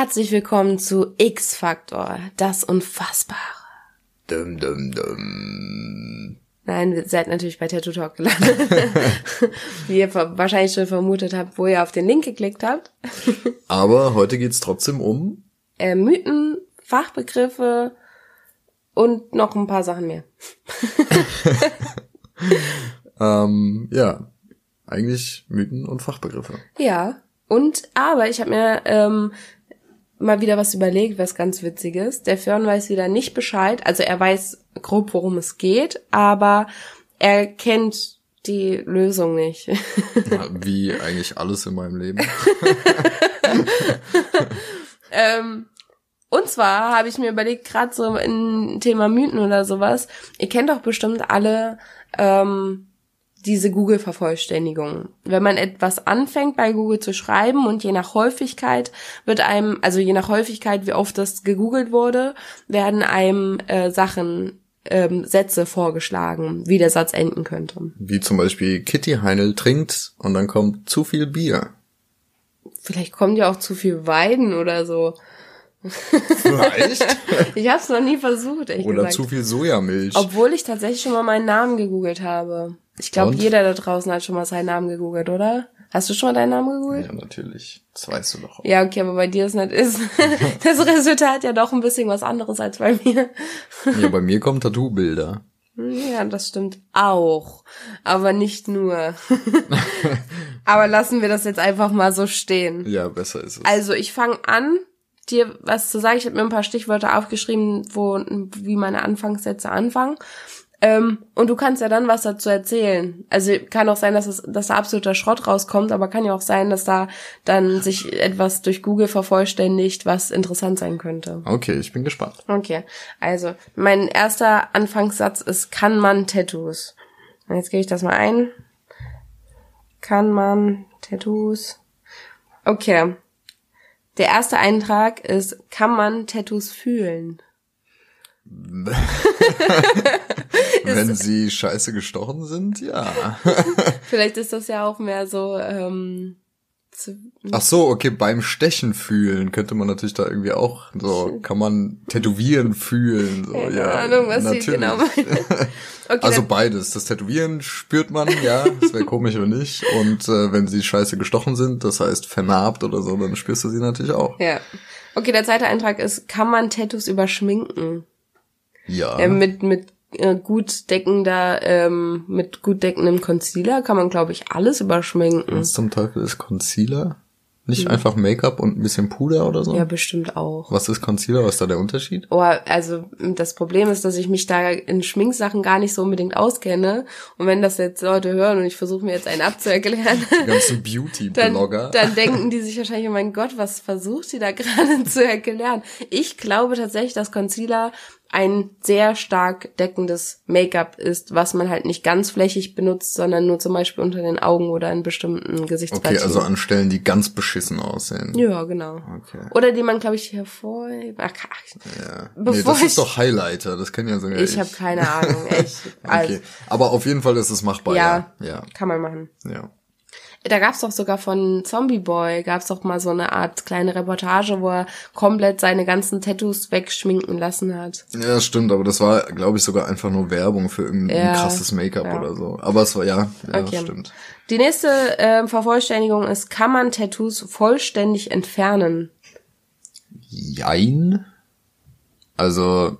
Herzlich willkommen zu X-Faktor, das Unfassbare. Dum, dum, dum. Nein, ihr seid natürlich bei Tattoo Talk gelandet. Wie ihr wahrscheinlich schon vermutet habt, wo ihr auf den Link geklickt habt. Aber heute geht's trotzdem um. Äh, Mythen, Fachbegriffe und noch ein paar Sachen mehr. Ähm, ja, eigentlich Mythen und Fachbegriffe. Ja, und aber ich habe mir ähm, mal wieder was überlegt, was ganz witziges. Der Fern weiß wieder nicht Bescheid, also er weiß grob, worum es geht, aber er kennt die Lösung nicht. Wie eigentlich alles in meinem Leben. ähm, und zwar habe ich mir überlegt, gerade so im Thema Mythen oder sowas, ihr kennt doch bestimmt alle ähm, diese Google-Vervollständigung. Wenn man etwas anfängt bei Google zu schreiben und je nach Häufigkeit wird einem, also je nach Häufigkeit, wie oft das gegoogelt wurde, werden einem äh, Sachen, ähm, Sätze vorgeschlagen, wie der Satz enden könnte. Wie zum Beispiel Kitty Heinel trinkt und dann kommt zu viel Bier. Vielleicht kommt ja auch zu viel Weiden oder so. Vielleicht. Ich habe es noch nie versucht, Oder gesagt. zu viel Sojamilch. Obwohl ich tatsächlich schon mal meinen Namen gegoogelt habe. Ich glaube, jeder da draußen hat schon mal seinen Namen gegoogelt, oder? Hast du schon mal deinen Namen gegoogelt? ja, natürlich. Das weißt du doch. auch. Ja, okay, aber bei dir ist nicht ist das Resultat ja doch ein bisschen was anderes als bei mir. Ja, bei mir kommen Tattoo-Bilder. Ja, das stimmt auch, aber nicht nur. aber lassen wir das jetzt einfach mal so stehen. Ja, besser ist es. Also, ich fange an, dir was zu sagen. Ich habe mir ein paar Stichwörter aufgeschrieben, wo wie meine Anfangssätze anfangen. Ähm, und du kannst ja dann was dazu erzählen. Also kann auch sein, dass, es, dass da absoluter Schrott rauskommt, aber kann ja auch sein, dass da dann sich etwas durch Google vervollständigt, was interessant sein könnte. Okay, ich bin gespannt. Okay, also mein erster Anfangssatz ist, kann man Tattoos? Und jetzt gehe ich das mal ein. Kann man Tattoos? Okay. Der erste Eintrag ist, kann man Tattoos fühlen? Wenn sie scheiße gestochen sind, ja. Vielleicht ist das ja auch mehr so, ähm, zu, Ach so, okay, beim Stechen fühlen könnte man natürlich da irgendwie auch so, kann man tätowieren fühlen, so, keine ja. Ahnung, was natürlich. sie genau meinen. Okay, Also beides. Das Tätowieren spürt man, ja, das wäre komisch wenn nicht. Und äh, wenn sie scheiße gestochen sind, das heißt vernarbt oder so, dann spürst du sie natürlich auch. ja. Okay, der zweite Eintrag ist, kann man Tattoos überschminken? Ja. Äh, mit mit äh, gut deckender, ähm, mit gut deckendem Concealer kann man, glaube ich, alles überschminken. Was zum Teufel ist Concealer? Nicht einfach Make-up und ein bisschen Puder oder so? Ja, bestimmt auch. Was ist Concealer? Was ist da der Unterschied? Oh, also das Problem ist, dass ich mich da in Schminksachen gar nicht so unbedingt auskenne. Und wenn das jetzt Leute hören und ich versuche mir jetzt einen abzuerklären, Die ganzen dann, Beauty-Blogger. dann denken die sich wahrscheinlich, oh mein Gott, was versucht sie da gerade zu erklären? Ich glaube tatsächlich, dass Concealer ein sehr stark deckendes Make-up ist, was man halt nicht ganz flächig benutzt, sondern nur zum Beispiel unter den Augen oder in bestimmten Gesichtspartien. Okay, also an Stellen, die ganz beschissen aussehen. ja, genau. Okay. Oder die man, glaube ich, hervor... Ach, ach, Ja. Bevor nee, das ich- ist doch Highlighter, das kann ja sogar ich habe keine Ahnung, echt. Also, Okay. Aber auf jeden Fall ist es machbar. Ja. Ja. Kann man machen. Ja. Da gab's doch sogar von Zombie Boy, gab's doch mal so eine Art kleine Reportage, wo er komplett seine ganzen Tattoos wegschminken lassen hat. Ja, stimmt, aber das war, glaube ich, sogar einfach nur Werbung für irgendein Ja, krasses Make-up ja. oder so. Aber es war, ja, ja Okay. stimmt. Die nächste ähm, Vervollständigung ist, kann man Tattoos vollständig entfernen? Jein. Also,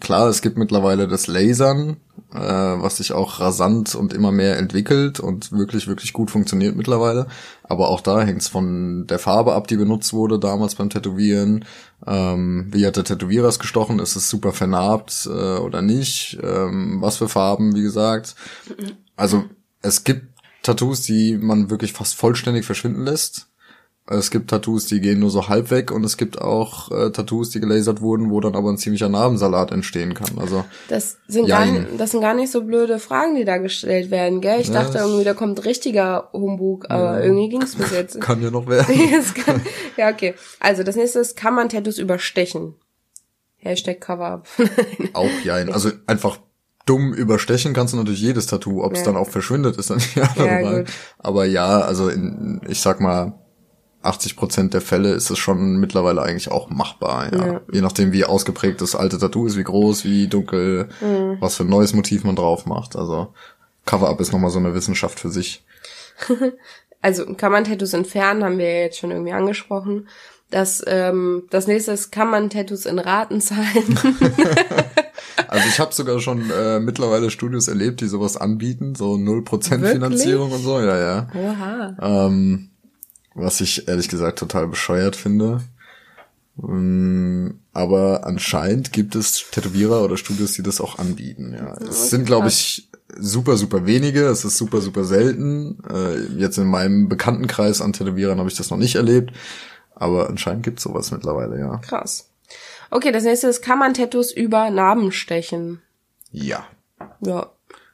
klar, es gibt mittlerweile das Lasern, äh, was sich auch rasant und immer mehr entwickelt und wirklich, wirklich gut funktioniert mittlerweile. Aber auch da hängt's von der Farbe ab, die benutzt wurde damals beim Tätowieren. Ähm, wie hat der Tätowierer es gestochen? Ist es super vernarbt äh, oder nicht? Ähm, was für Farben, wie gesagt. Also es gibt Tattoos, die man wirklich fast vollständig verschwinden lässt. Es gibt Tattoos, die gehen nur so halb weg und es gibt auch äh, Tattoos, die gelasert wurden, wo dann aber ein ziemlicher Narbensalat entstehen kann. Also Das sind, gar, Jein. das sind gar nicht so blöde Fragen, die da gestellt werden, gell? Ich Ja, dachte irgendwie, da kommt richtiger Humbug, aber irgendwie ging's bis jetzt. kann ja noch werden. Kann- ja, okay. Also das nächste ist, kann man Tattoos überstechen? Hashtag Cover-Up. auch jein. Also einfach dumm überstechen kannst du natürlich jedes Tattoo. Ob es Ja. dann auch verschwindet, ist dann ja, Ja, normal. gut. Aber ja, also in, ich sag mal, 80 Prozent der Fälle ist es schon mittlerweile eigentlich auch machbar. Ja. Ja. Je nachdem, wie ausgeprägt das alte Tattoo ist, wie groß, wie dunkel, Mhm. was für ein neues Motiv man drauf macht. Also Cover-Up ist nochmal so eine Wissenschaft für sich. Also kann man Tattoos entfernen, haben wir ja jetzt schon irgendwie angesprochen. Das, ähm, das nächste ist, kann man Tattoos in Raten zahlen? Also ich habe sogar schon äh, mittlerweile Studios erlebt, die sowas anbieten, so 0% Wirklich? Finanzierung und so, ja, ja. Oha. Ähm, was ich ehrlich gesagt total bescheuert finde. Ähm, aber anscheinend gibt es Tätowierer oder Studios, die das auch anbieten. Ja, es sind, glaube ich, super, super wenige. Es ist super, super selten. Äh, jetzt in meinem Bekanntenkreis an Tätowierern habe ich das noch nicht erlebt. Aber anscheinend gibt es sowas mittlerweile, ja. Krass. Okay, das nächste ist, kann man Tattoos über Narben stechen? Ja. Ja.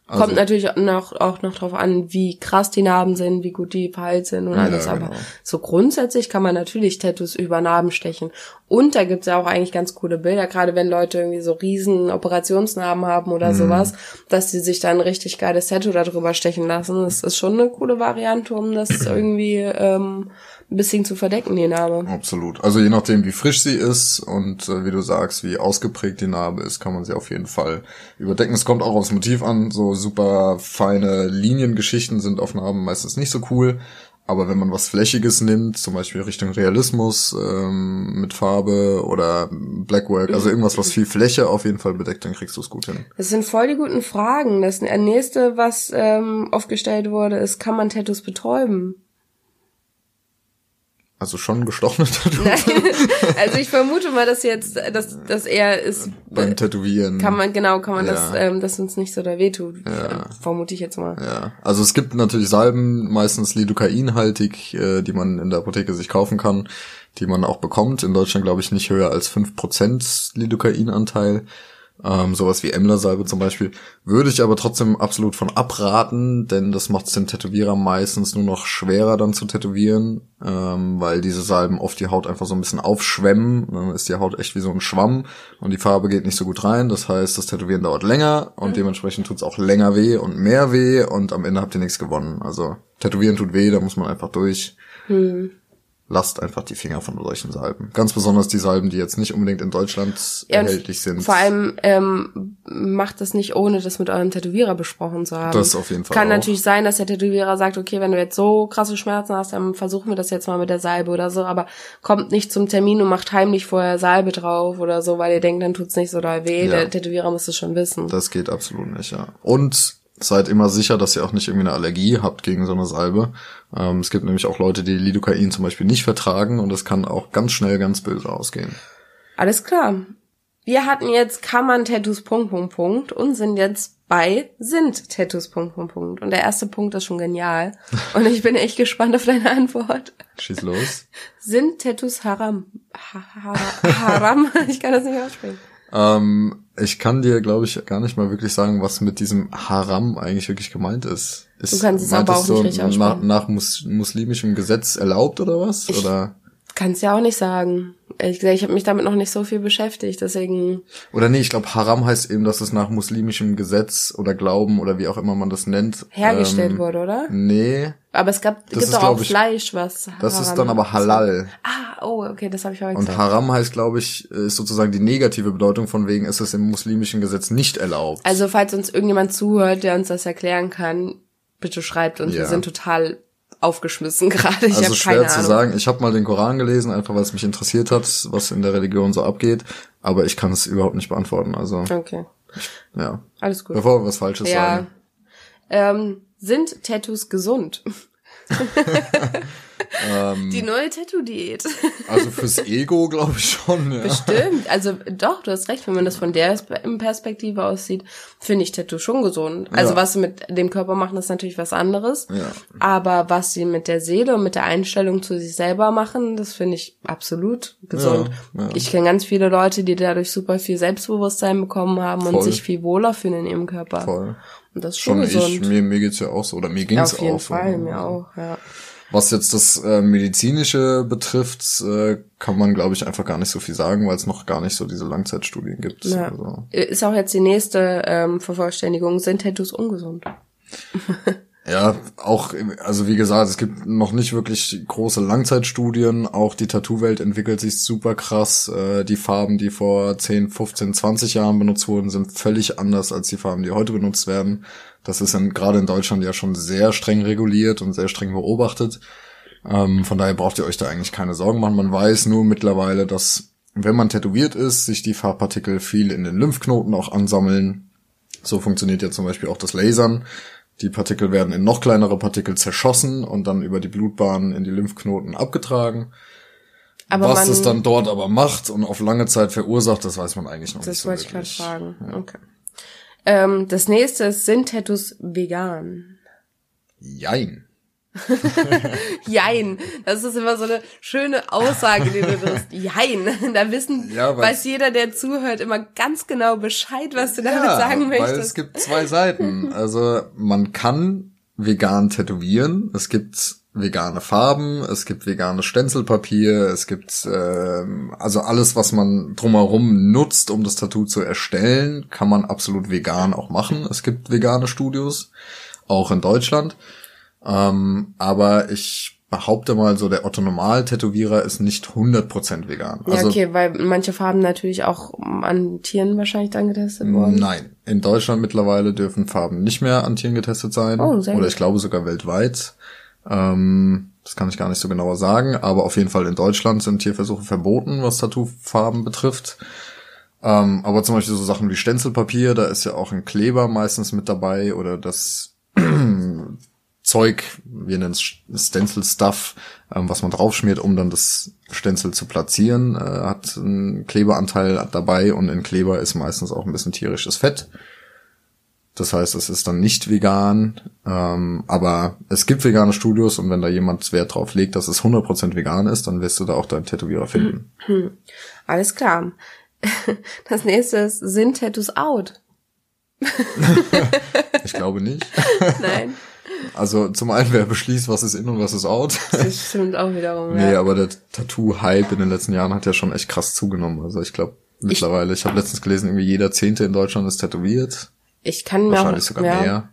Also- Kommt natürlich noch, auch noch drauf an, wie krass die Narben sind, wie gut die verheilt sind und Ja, alles. Aber genau. so grundsätzlich kann man natürlich Tattoos über Narben stechen. Und da gibt's ja auch eigentlich ganz coole Bilder, gerade wenn Leute irgendwie so riesen Operationsnarben haben oder Mhm. sowas, dass die sich dann ein richtig geiles Tattoo darüber stechen lassen. Das ist schon eine coole Variante, um das irgendwie ähm, ein bisschen zu verdecken, die Narbe. Absolut. Also je nachdem, wie frisch sie ist und äh, wie du sagst, wie ausgeprägt die Narbe ist, kann man sie auf jeden Fall überdecken. Es kommt auch aufs Motiv an. So super feine Liniengeschichten sind auf Narben meistens nicht so cool. Aber wenn man was Flächiges nimmt, zum Beispiel Richtung Realismus ähm, mit Farbe oder Blackwork, also irgendwas, was viel Fläche auf jeden Fall bedeckt, dann kriegst du es gut hin. Das sind voll die guten Fragen. Das nächste, was ähm, aufgestellt wurde, ist, kann man Tattoos betäuben? Also schon gestochene Tattoos Nein, also ich vermute mal, dass jetzt, dass das eher ist, beim Tätowieren. kann man genau, kann man Ja. das, ähm, dass uns nicht so da wehtut. Ja. Vermute ich jetzt mal. Ja, also es gibt natürlich Salben, meistens lidocainhaltig, äh, die man in der Apotheke sich kaufen kann, die man auch bekommt. In Deutschland glaube ich nicht höher als 5% Lidocainanteil. Ähm, sowas wie Emler-Salbe zum Beispiel. Würde ich aber trotzdem absolut von abraten, denn das macht es dem Tätowierer meistens nur noch schwerer dann zu tätowieren, ähm, weil diese Salben oft die Haut einfach so ein bisschen aufschwemmen. Dann ist die Haut echt wie so ein Schwamm und die Farbe geht nicht so gut rein. Das heißt, das Tätowieren dauert länger und dementsprechend tut's auch länger weh und mehr weh und am Ende habt ihr nichts gewonnen. Also Tätowieren tut weh, da muss man einfach durch. Lasst einfach die Finger von solchen Salben. Ganz besonders die Salben, die jetzt nicht unbedingt in Deutschland Ja, erhältlich sind. Vor allem ähm, macht das nicht, ohne das mit eurem Tätowierer besprochen zu haben. Das auf jeden Fall Kann auch. natürlich sein, dass der Tätowierer sagt, okay, wenn du jetzt so krasse Schmerzen hast, dann versuchen wir das jetzt mal mit der Salbe oder so, aber kommt nicht zum Termin und macht heimlich vorher Salbe drauf oder so, weil ihr denkt, dann tut's nicht so doll weh. Ja. Der Tätowierer muss es schon wissen. Das geht absolut nicht, ja. Und seid immer sicher, dass ihr auch nicht irgendwie eine Allergie habt gegen so eine Salbe. Ähm, es gibt nämlich auch Leute, die Lidocain zum Beispiel nicht vertragen und das kann auch ganz schnell ganz böse ausgehen. Alles klar. Wir hatten jetzt man Tattoos Punkt Punkt Punkt und sind jetzt bei sind Tattoos Punkt Punkt Punkt und der erste Punkt ist schon genial und ich bin echt gespannt auf deine Antwort. Schieß los. Sind Tattoos haram? Ha ha haram? Ich kann das nicht aussprechen. ähm, ich kann dir, glaube ich, gar nicht mal wirklich sagen, was mit diesem Haram eigentlich wirklich gemeint ist. ist Du kannst es aber auch nicht richtig nach, nach mus muslimischem Gesetz erlaubt oder was? Ich- oder Kannst ja auch nicht sagen. Ehrlich gesagt, ich habe mich damit noch nicht so viel beschäftigt, deswegen oder nee, ich glaube Haram heißt eben, dass es nach muslimischem Gesetz oder Glauben oder wie auch immer man das nennt hergestellt ähm, wurde, oder? Nee, Aber es gab, gibt ist, doch auch ich, Fleisch, was das ist haram dann aber halal. Ah, oh, okay, das habe ich aber Und gesagt. Haram heißt, glaube ich, ist sozusagen die negative Bedeutung von wegen, ist es im muslimischen Gesetz nicht erlaubt. Also, falls uns irgendjemand zuhört, der uns das erklären kann, bitte schreibt uns. Ja. Wir sind total aufgeschmissen gerade. Ich also schwer zu Ahnung. sagen. Ich habe mal den Koran gelesen, einfach weil es mich interessiert hat, was in der Religion so abgeht. Aber ich kann es überhaupt nicht beantworten. Also Okay, ja, alles gut. bevor wir was Falsches Ja. sagen. Ähm, sind Tattoos gesund? Ähm. Die neue Tattoo-Diät. Also fürs Ego glaube ich schon. Ja. Bestimmt. Also doch, du hast recht, wenn man das von der Perspektive aussieht, finde ich Tattoo schon gesund. Also Ja. was sie mit dem Körper machen, ist natürlich was anderes. Ja. Aber was sie mit der Seele und mit der Einstellung zu sich selber machen, das finde ich absolut gesund. Ja. Ich kenne ganz viele Leute, die dadurch super viel Selbstbewusstsein bekommen haben und Voll. sich viel wohler fühlen in ihrem Körper. Voll. Und das ist schon, Schon gesund. ich, mir, mir geht's ja auch so, oder mir ging's Auf jeden auch. Fall, mir auch, ja. Was jetzt das äh, medizinische betrifft, äh, kann man glaube ich einfach gar nicht so viel sagen, weil es noch gar nicht so diese Langzeitstudien gibt. Ja. Also, Ist auch jetzt die nächste ähm, Vervollständigung, sind Tattoos ungesund? Ja, auch, also wie gesagt, es gibt noch nicht wirklich große Langzeitstudien. Auch die Tattoo-Welt entwickelt sich super krass. Äh, die Farben, die vor 10, 15, 20 Jahren benutzt wurden, sind völlig anders als die Farben, die heute benutzt werden. Das ist in, gerade in Deutschland ja schon sehr streng reguliert und sehr streng beobachtet. Ähm, von daher braucht ihr euch da eigentlich keine Sorgen machen. Man weiß nur mittlerweile, dass wenn man tätowiert ist, sich die Farbpartikel viel in den Lymphknoten auch ansammeln. So funktioniert ja zum Beispiel auch das Lasern die Partikel werden in noch kleinere Partikel zerschossen und dann über die Blutbahn in die Lymphknoten abgetragen. Aber Was es dann dort aber macht und auf lange Zeit verursacht, das weiß man eigentlich noch nicht so wirklich. Das wollte ich gerade fragen. Ja. Okay. Ähm, das nächste ist, sind Tattoos vegan? Jein. Jein. Das ist immer so eine schöne Aussage, die du wirst. Jein. Da wissen, ja, weiß jeder, der zuhört, immer ganz genau Bescheid, was du damit ja, sagen möchtest. Weil es gibt zwei Seiten. Also man kann vegan tätowieren. Es gibt vegane Farben, es gibt veganes Stenzelpapier, es gibt äh, also alles, was man drumherum nutzt, um das Tattoo zu erstellen, kann man absolut vegan auch machen. Es gibt vegane Studios, auch in Deutschland. Ähm, aber ich behaupte mal so, der Otto Normal-Tätowierer ist nicht 100% vegan. Ja, also, okay, weil manche Farben natürlich auch an Tieren wahrscheinlich dann getestet wurden. Nein, in Deutschland mittlerweile dürfen Farben nicht mehr an Tieren getestet sein. Oh, sehr Oder ich glaube sogar weltweit. Ähm, das kann ich gar nicht so genauer sagen, aber auf jeden Fall in Deutschland sind Tierversuche verboten, was Tattoofarben betrifft. Ähm, aber zum Beispiel so Sachen wie Stenzelpapier, da ist ja auch ein Kleber meistens mit dabei oder das Zeug, wir nennen es Stencil Stuff, ähm, was man draufschmiert, um dann das Stencil zu platzieren, äh, hat einen Kleberanteil dabei und in Kleber ist meistens auch ein bisschen tierisches Fett. Das heißt, es ist dann nicht vegan, ähm, aber es gibt vegane Studios und wenn da jemand Wert drauf legt, dass es 100% vegan ist, dann wirst du da auch deinen Tätowierer finden. Hm. Alles klar. Das nächste ist, sind Tattoos out? ich glaube nicht. Nein. Also zum einen, wer beschließt, was ist in und was ist out. Das stimmt auch wiederum. nee, ja. aber der Tattoo-Hype in den letzten Jahren hat ja schon echt krass zugenommen. Also ich glaube mittlerweile, ich, ich habe letztens gelesen, irgendwie jeder Zehnte in Deutschland ist tätowiert. Ich kann mir auch, sogar ja. mehr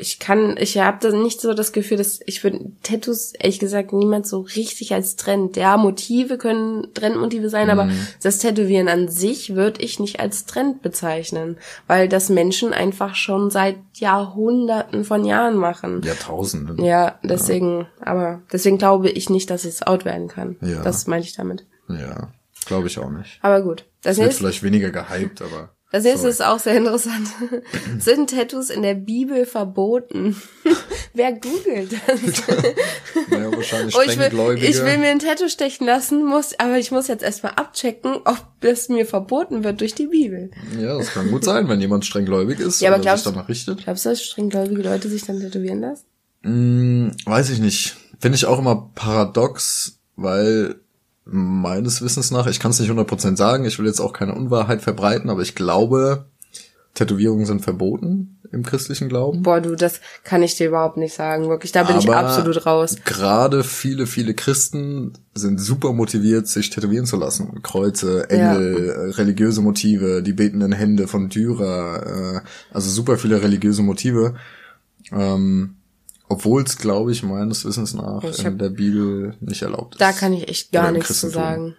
ich kann, ich habe da nicht so das Gefühl, dass ich würde Tattoos ehrlich gesagt niemand so richtig als Trend. Ja, Motive können Trendmotive sein, mhm. aber das Tätowieren an sich würde ich nicht als Trend bezeichnen, weil das Menschen einfach schon seit Jahrhunderten von Jahren machen. Jahrtausenden. Ja, deswegen, ja. aber deswegen glaube ich nicht, dass es out werden kann. Ja. Das meinte ich damit. Ja, glaube ich auch nicht. Aber gut. Das es wird vielleicht weniger gehypt, aber das nächste ist auch sehr interessant. Sind Tattoos in der Bibel verboten? Wer googelt das? naja, wahrscheinlich oh, ich, will, ich will mir ein Tattoo stechen lassen, muss, aber ich muss jetzt erstmal abchecken, ob das mir verboten wird durch die Bibel. Ja, das kann gut sein, wenn jemand strenggläubig ist ja, aber glaubst, sich danach richtet. Glaubst du, dass strenggläubige Leute sich dann tätowieren lassen? Mm, weiß ich nicht. Finde ich auch immer paradox, weil meines Wissens nach, ich kann es nicht 100% sagen, ich will jetzt auch keine Unwahrheit verbreiten, aber ich glaube, Tätowierungen sind verboten im christlichen Glauben. Boah, du, das kann ich dir überhaupt nicht sagen, wirklich, da bin aber ich absolut raus. Gerade viele, viele Christen sind super motiviert, sich tätowieren zu lassen. Kreuze, Engel, ja. Äh, religiöse Motive, die betenden Hände von Dürer, äh, also super viele religiöse Motive. Ähm, obwohl es, glaube ich, meines Wissens nach ich in der Bibel nicht erlaubt ist. Da kann ich echt gar nichts zu sagen.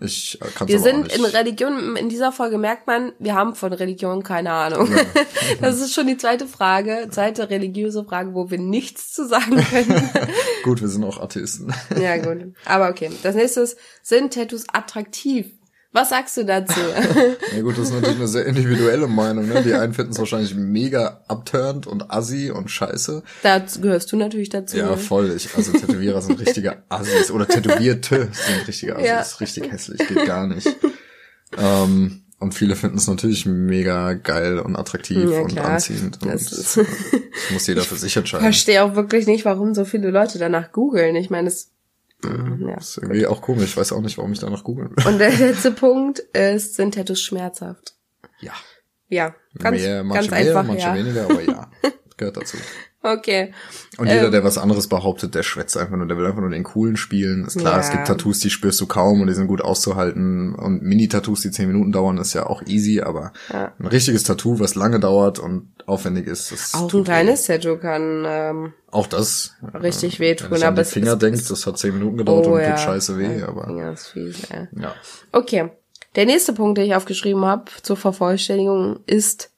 Ich äh, kann Wir sind in Religion, in dieser Folge merkt man, wir haben von Religion keine Ahnung. Ja. Das ist schon die zweite Frage, zweite religiöse Frage, wo wir nichts zu sagen können. gut, wir sind auch Atheisten. Ja, gut. Aber okay. Das nächste ist, sind Tattoos attraktiv? Was sagst du dazu? ja gut, das ist natürlich eine sehr individuelle Meinung. Ne? Die einen finden es wahrscheinlich mega abturnt und assi und scheiße. Da gehörst du natürlich dazu. Ja, voll. Ich, also Tätowierer sind richtige Assis. Oder Tätowierte sind richtige Assis. Ja. Richtig hässlich, geht gar nicht. ähm, und viele finden es natürlich mega geil und attraktiv ja, und anziehend. Und das, das muss jeder für sich entscheiden. Ich verstehe auch wirklich nicht, warum so viele Leute danach googeln. Ich meine, es ja, das ist irgendwie gut. auch komisch. Ich weiß auch nicht, warum ich danach googeln will. Und der letzte Punkt ist, sind Tattoos schmerzhaft? Ja. Ja, ganz, mehr, ganz mehr, einfach, manche ja. weniger, aber ja, gehört dazu. Okay. Und jeder, ähm, der was anderes behauptet, der schwätzt einfach nur, der will einfach nur den coolen spielen. Ist klar, ja. es gibt Tattoos, die spürst du kaum und die sind gut auszuhalten. Und Mini-Tattoos, die zehn Minuten dauern, ist ja auch easy, aber ja. ein richtiges Tattoo, was lange dauert und aufwendig ist, das Auch ein kleines Tattoo kann ähm, auch das richtig wehtun. Wenn ich an die Finger denkt, das hat zehn Minuten gedauert oh, und tut scheiße weh, aber. Finger ist fies, ey. Ja. Okay. Der nächste Punkt, den ich aufgeschrieben habe zur Vervollständigung, ist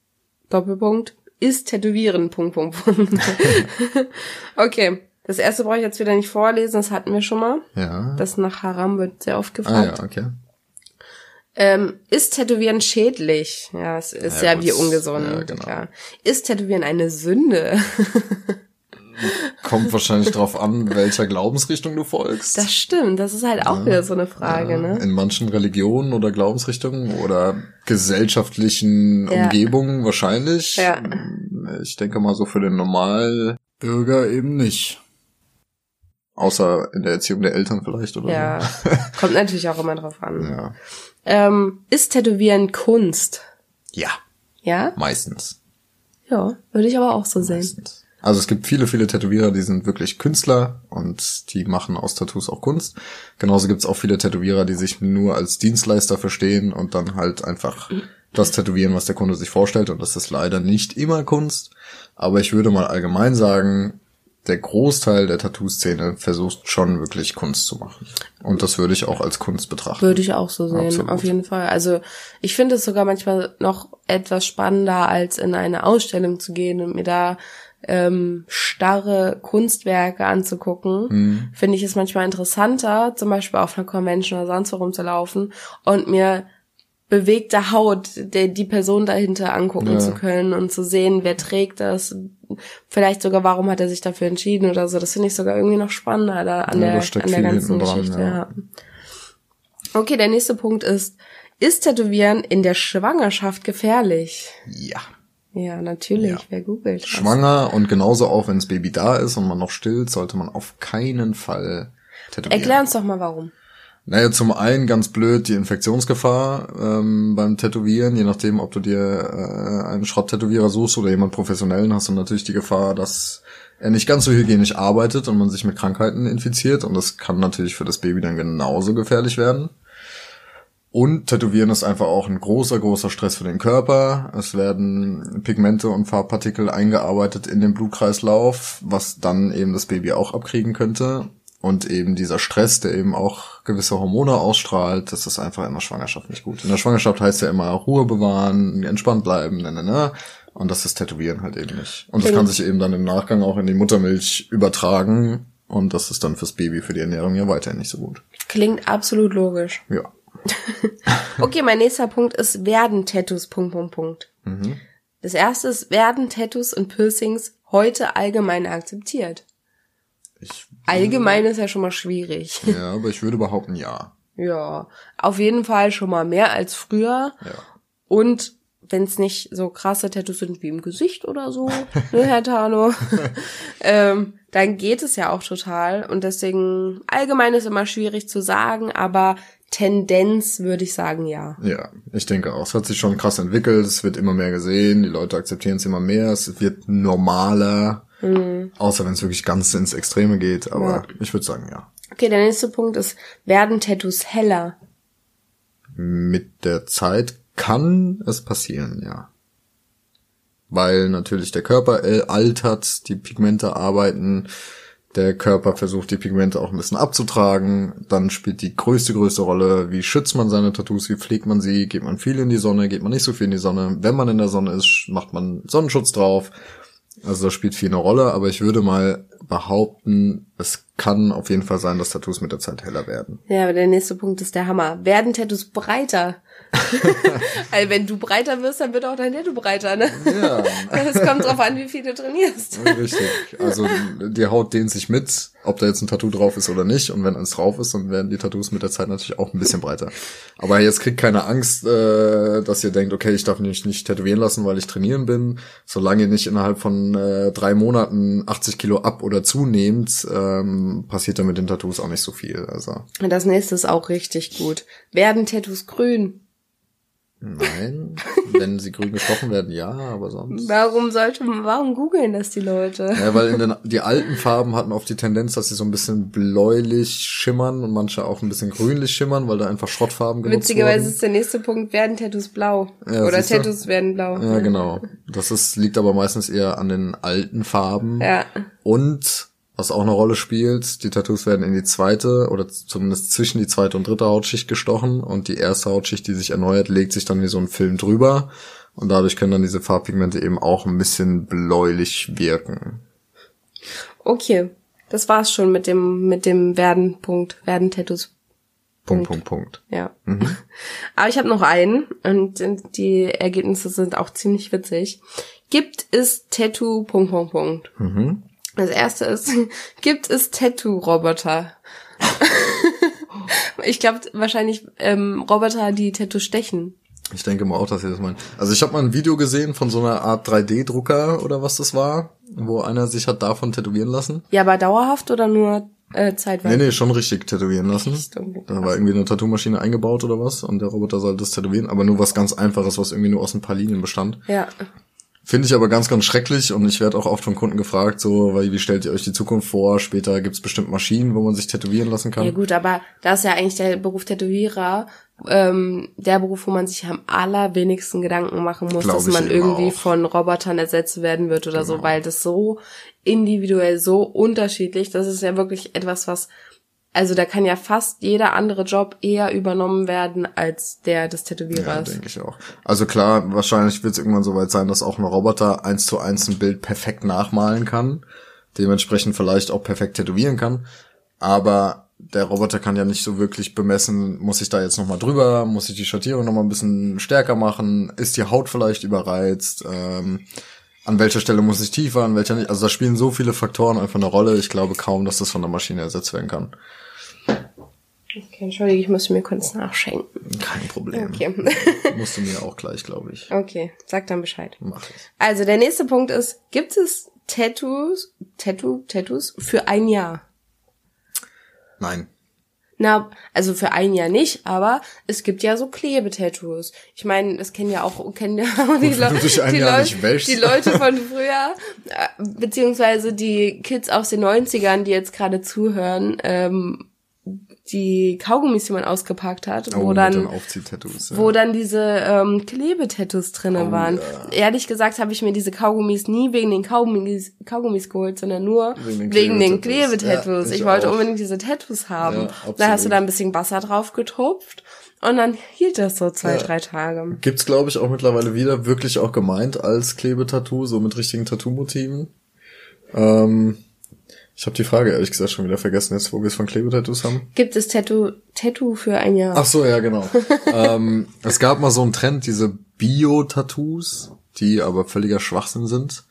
Doppelpunkt ist Tätowieren. Punkt, Punkt, Punkt. okay. Das erste brauche ich jetzt wieder nicht vorlesen, das hatten wir schon mal. Ja. Das nach Haram wird sehr oft gefragt. Ah, ja, okay. Ähm, ist Tätowieren schädlich? Ja, es ist ja, ja wie ungesund. Ja, genau. Ist Tätowieren eine Sünde? Kommt wahrscheinlich drauf an, welcher Glaubensrichtung du folgst. Das stimmt, das ist halt auch ja, wieder so eine Frage, ja. ne? In manchen Religionen oder Glaubensrichtungen oder gesellschaftlichen ja. Umgebungen wahrscheinlich. Ja. Ich denke mal so für den Normalbürger eben nicht. Außer in der Erziehung der Eltern vielleicht, oder? Ja. Kommt natürlich auch immer drauf an. Ja. Ähm, ist Tätowieren Kunst? Ja. Ja? Meistens. Ja, würde ich aber auch so Meistens. sehen. Also es gibt viele, viele Tätowierer, die sind wirklich Künstler und die machen aus Tattoos auch Kunst. Genauso gibt es auch viele Tätowierer, die sich nur als Dienstleister verstehen und dann halt einfach das tätowieren, was der Kunde sich vorstellt. Und das ist leider nicht immer Kunst. Aber ich würde mal allgemein sagen, der Großteil der Tattoo-Szene versucht schon wirklich Kunst zu machen. Und das würde ich auch als Kunst betrachten. Würde ich auch so sehen, Absolut. auf jeden Fall. Also ich finde es sogar manchmal noch etwas spannender, als in eine Ausstellung zu gehen und mir da ähm, starre Kunstwerke anzugucken, mhm. finde ich es manchmal interessanter, zum Beispiel auf einer Convention oder sonst wo rumzulaufen und mir bewegte Haut der die Person dahinter angucken ja. zu können und zu sehen, wer trägt das, vielleicht sogar, warum hat er sich dafür entschieden oder so. Das finde ich sogar irgendwie noch spannender da an ja, der, an der ganzen Geschichte. Dran, ja. ja. Okay, der nächste Punkt ist, ist Tätowieren in der Schwangerschaft gefährlich? Ja. Ja, natürlich, ja. wer googelt. Schwanger und genauso auch, wenn das Baby da ist und man noch stillt, sollte man auf keinen Fall tätowieren. Erklär uns doch mal warum. Naja, zum einen ganz blöd die Infektionsgefahr ähm, beim Tätowieren, je nachdem, ob du dir äh, einen Schrott-Tätowierer suchst oder jemand professionellen, hast du natürlich die Gefahr, dass er nicht ganz so hygienisch arbeitet und man sich mit Krankheiten infiziert und das kann natürlich für das Baby dann genauso gefährlich werden. Und Tätowieren ist einfach auch ein großer, großer Stress für den Körper. Es werden Pigmente und Farbpartikel eingearbeitet in den Blutkreislauf, was dann eben das Baby auch abkriegen könnte. Und eben dieser Stress, der eben auch gewisse Hormone ausstrahlt, das ist einfach in der Schwangerschaft nicht gut. In der Schwangerschaft heißt ja immer Ruhe bewahren, entspannt bleiben, ne, ne, ne. Und das ist Tätowieren halt eben nicht. Und das kann sich eben dann im Nachgang auch in die Muttermilch übertragen. Und das ist dann fürs Baby, für die Ernährung ja weiterhin nicht so gut. Klingt absolut logisch. Ja. okay, mein nächster Punkt ist, werden Tattoos, Punkt, Punkt, Punkt. Mhm. Das erste ist, werden Tattoos und Piercings heute allgemein akzeptiert? Ich allgemein ist ja schon mal schwierig. Ja, aber ich würde behaupten, ja. Ja, auf jeden Fall schon mal mehr als früher. Ja. Und wenn es nicht so krasse Tattoos sind wie im Gesicht oder so, ne, Herr Tano, ähm, dann geht es ja auch total. Und deswegen, allgemein ist immer schwierig zu sagen, aber Tendenz würde ich sagen, ja. Ja, ich denke auch. Es hat sich schon krass entwickelt, es wird immer mehr gesehen, die Leute akzeptieren es immer mehr, es wird normaler, mhm. außer wenn es wirklich ganz ins Extreme geht, aber ja. ich würde sagen, ja. Okay, der nächste Punkt ist, werden Tattoos heller? Mit der Zeit kann es passieren, ja. Weil natürlich der Körper altert, die Pigmente arbeiten, der Körper versucht, die Pigmente auch ein bisschen abzutragen. Dann spielt die größte, größte Rolle, wie schützt man seine Tattoos, wie pflegt man sie, geht man viel in die Sonne, geht man nicht so viel in die Sonne. Wenn man in der Sonne ist, macht man Sonnenschutz drauf. Also das spielt viel eine Rolle, aber ich würde mal behaupten, es kann auf jeden Fall sein, dass Tattoos mit der Zeit heller werden. Ja, aber der nächste Punkt ist der Hammer. Werden Tattoos breiter? Weil wenn du breiter wirst, dann wird auch dein Tattoo breiter, ne? Ja. Es kommt drauf an, wie viel du trainierst. Richtig. Also die Haut dehnt sich mit, ob da jetzt ein Tattoo drauf ist oder nicht. Und wenn eins drauf ist, dann werden die Tattoos mit der Zeit natürlich auch ein bisschen breiter. Aber jetzt kriegt keine Angst, äh, dass ihr denkt, okay, ich darf mich nicht tätowieren lassen, weil ich trainieren bin. Solange ihr nicht innerhalb von äh, drei Monaten 80 Kilo ab oder zunehmt, ähm, passiert da mit den Tattoos auch nicht so viel. Also. Das nächste ist auch richtig gut. Werden Tattoos grün? Nein, wenn sie grün gestochen werden, ja, aber sonst. Warum sollte man, warum googeln das die Leute? Ja, weil in den, die alten Farben hatten oft die Tendenz, dass sie so ein bisschen bläulich schimmern und manche auch ein bisschen grünlich schimmern, weil da einfach Schrottfarben genutzt Witzigerweise wurden. ist der nächste Punkt, werden Tattoos blau. Ja, Oder? Tattoos werden blau. Ja, genau. Das ist, liegt aber meistens eher an den alten Farben. Ja. Und was auch eine Rolle spielt, die Tattoos werden in die zweite oder zumindest zwischen die zweite und dritte Hautschicht gestochen und die erste Hautschicht, die sich erneuert, legt sich dann wie so ein Film drüber und dadurch können dann diese Farbpigmente eben auch ein bisschen bläulich wirken. Okay. Das war's schon mit dem, mit dem werden Punkt, werden Tattoos. Punkt, Punkt, Punkt. Ja. Mhm. Aber ich habe noch einen und die Ergebnisse sind auch ziemlich witzig. Gibt es Tattoo, Punkt, Punkt, Punkt. Mhm. Das erste ist, gibt es Tattoo-Roboter? ich glaube wahrscheinlich ähm, Roboter, die Tattoo stechen. Ich denke mal auch, dass ihr das meint. Also ich habe mal ein Video gesehen von so einer Art 3D-Drucker oder was das war, wo einer sich hat davon tätowieren lassen. Ja, aber dauerhaft oder nur äh, zeitweise? Nee, nee, schon richtig tätowieren lassen. Da war irgendwie eine Tattoo-Maschine eingebaut oder was und der Roboter sollte das tätowieren, aber nur was ganz einfaches, was irgendwie nur aus ein paar Linien bestand. Ja. Finde ich aber ganz, ganz schrecklich und ich werde auch oft von Kunden gefragt, so, weil wie stellt ihr euch die Zukunft vor? Später gibt's bestimmt Maschinen, wo man sich tätowieren lassen kann. Ja gut, aber da ist ja eigentlich der Beruf Tätowierer ähm, der Beruf, wo man sich am allerwenigsten Gedanken machen muss, Glaub dass man irgendwie auch. Genau. von Robotern ersetzt werden wird oder so, weil das so individuell so unterschiedlich, das ist ja wirklich etwas, was also da kann ja fast jeder andere Job eher übernommen werden als der des Ja, Tätowierers. denke ich auch. Also klar, wahrscheinlich wird es irgendwann soweit sein, dass auch ein Roboter eins zu eins ein Bild perfekt nachmalen kann, dementsprechend vielleicht auch perfekt tätowieren kann, aber der Roboter kann ja nicht so wirklich bemessen, muss ich da jetzt nochmal drüber, muss ich die Schattierung nochmal ein bisschen stärker machen, ist die Haut vielleicht überreizt, ähm, an welcher Stelle muss ich tiefer, an welcher nicht. Also da spielen so viele Faktoren einfach eine Rolle. Ich glaube kaum, dass das von der Maschine ersetzt werden kann. Okay, entschuldige, ich muss mir kurz nachschenken. Kein Problem. Okay. Musst du mir auch gleich, glaube ich. Okay, sag dann Bescheid. Mach ich. Also der nächste Punkt ist, gibt es Tattoos, Tattoo, Tattoos für ein Jahr? Nein. Na, also für ein Jahr nicht, aber es gibt ja so Klebetattoos. Ich meine, das kennen ja auch, kennen ja auch die, ein die, wäschst. die Leute von früher, äh, beziehungsweise die Kids aus den 90ern, die jetzt gerade zuhören, ähm, die Kaugummis, die man ausgepackt hat, wo Oh, dann mit den Aufziehtattoos. Ja. wo dann diese ähm, Klebetattoos drinnen Oh, waren. ja. Ehrlich gesagt habe ich mir diese Kaugummis nie wegen den Kaugummis, Kaugummis geholt, sondern nur Wegen den Klebetattoos. Ja, ich ich wollte unbedingt diese Tattoos haben. Da hast du da ein bisschen Wasser drauf getupft und dann hielt das so zwei, drei Tage. Gibt's, glaube ich, auch mittlerweile wieder wirklich auch gemeint als Klebetattoo, so mit richtigen Tattoo-Motiven. Ähm, ich habe die Frage ehrlich gesagt schon wieder vergessen, jetzt wo wir es von Klebetattoos haben. Gibt es Tattoo, Tattoo für ein Jahr? Ach so, ja, genau. ähm, es gab mal so einen Trend, diese Bio-Tattoos, die aber völliger Schwachsinn sind.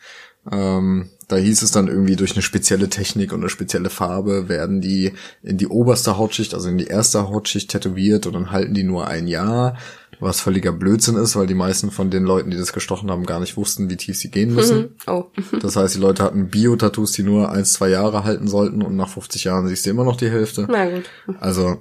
Ähm, da hieß es dann irgendwie durch eine spezielle Technik und eine spezielle Farbe werden die in die oberste Hautschicht, also in die erste Hautschicht tätowiert und dann halten die nur ein Jahr, was völliger Blödsinn ist, weil die meisten von den Leuten, die das gestochen haben, gar nicht wussten, wie tief sie gehen müssen. Oh. Das heißt, die Leute hatten Bio-Tattoos, die nur eins, zwei Jahre halten sollten und nach 50 Jahren siehst du immer noch die Hälfte. Na gut. Also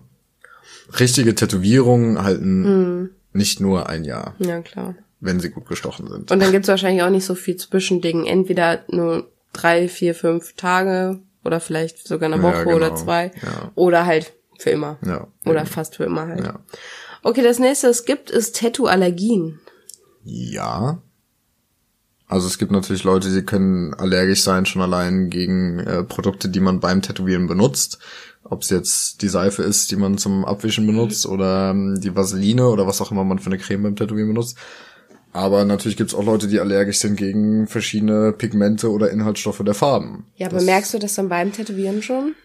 richtige Tätowierungen halten Hm. nicht nur ein Jahr, Ja, klar. wenn sie gut gestochen sind. Und dann gibt's wahrscheinlich auch nicht so viel Zwischending. Entweder nur drei, vier, fünf Tage oder vielleicht sogar eine Ja, Woche genau. oder zwei. Ja. Oder halt für immer. Ja. Oder fast für immer halt. Ja. Okay, das nächste, es gibt, ist Tattoo-Allergien. Ja. Also es gibt natürlich Leute, die können allergisch sein, schon allein gegen äh, Produkte, die man beim Tätowieren benutzt. Ob es jetzt die Seife ist, die man zum Abwischen benutzt, oder ähm, die Vaseline oder was auch immer man für eine Creme beim Tätowieren benutzt. Aber natürlich gibt es auch Leute, die allergisch sind gegen verschiedene Pigmente oder Inhaltsstoffe der Farben. Ja, aber das, merkst du das dann beim Tätowieren schon?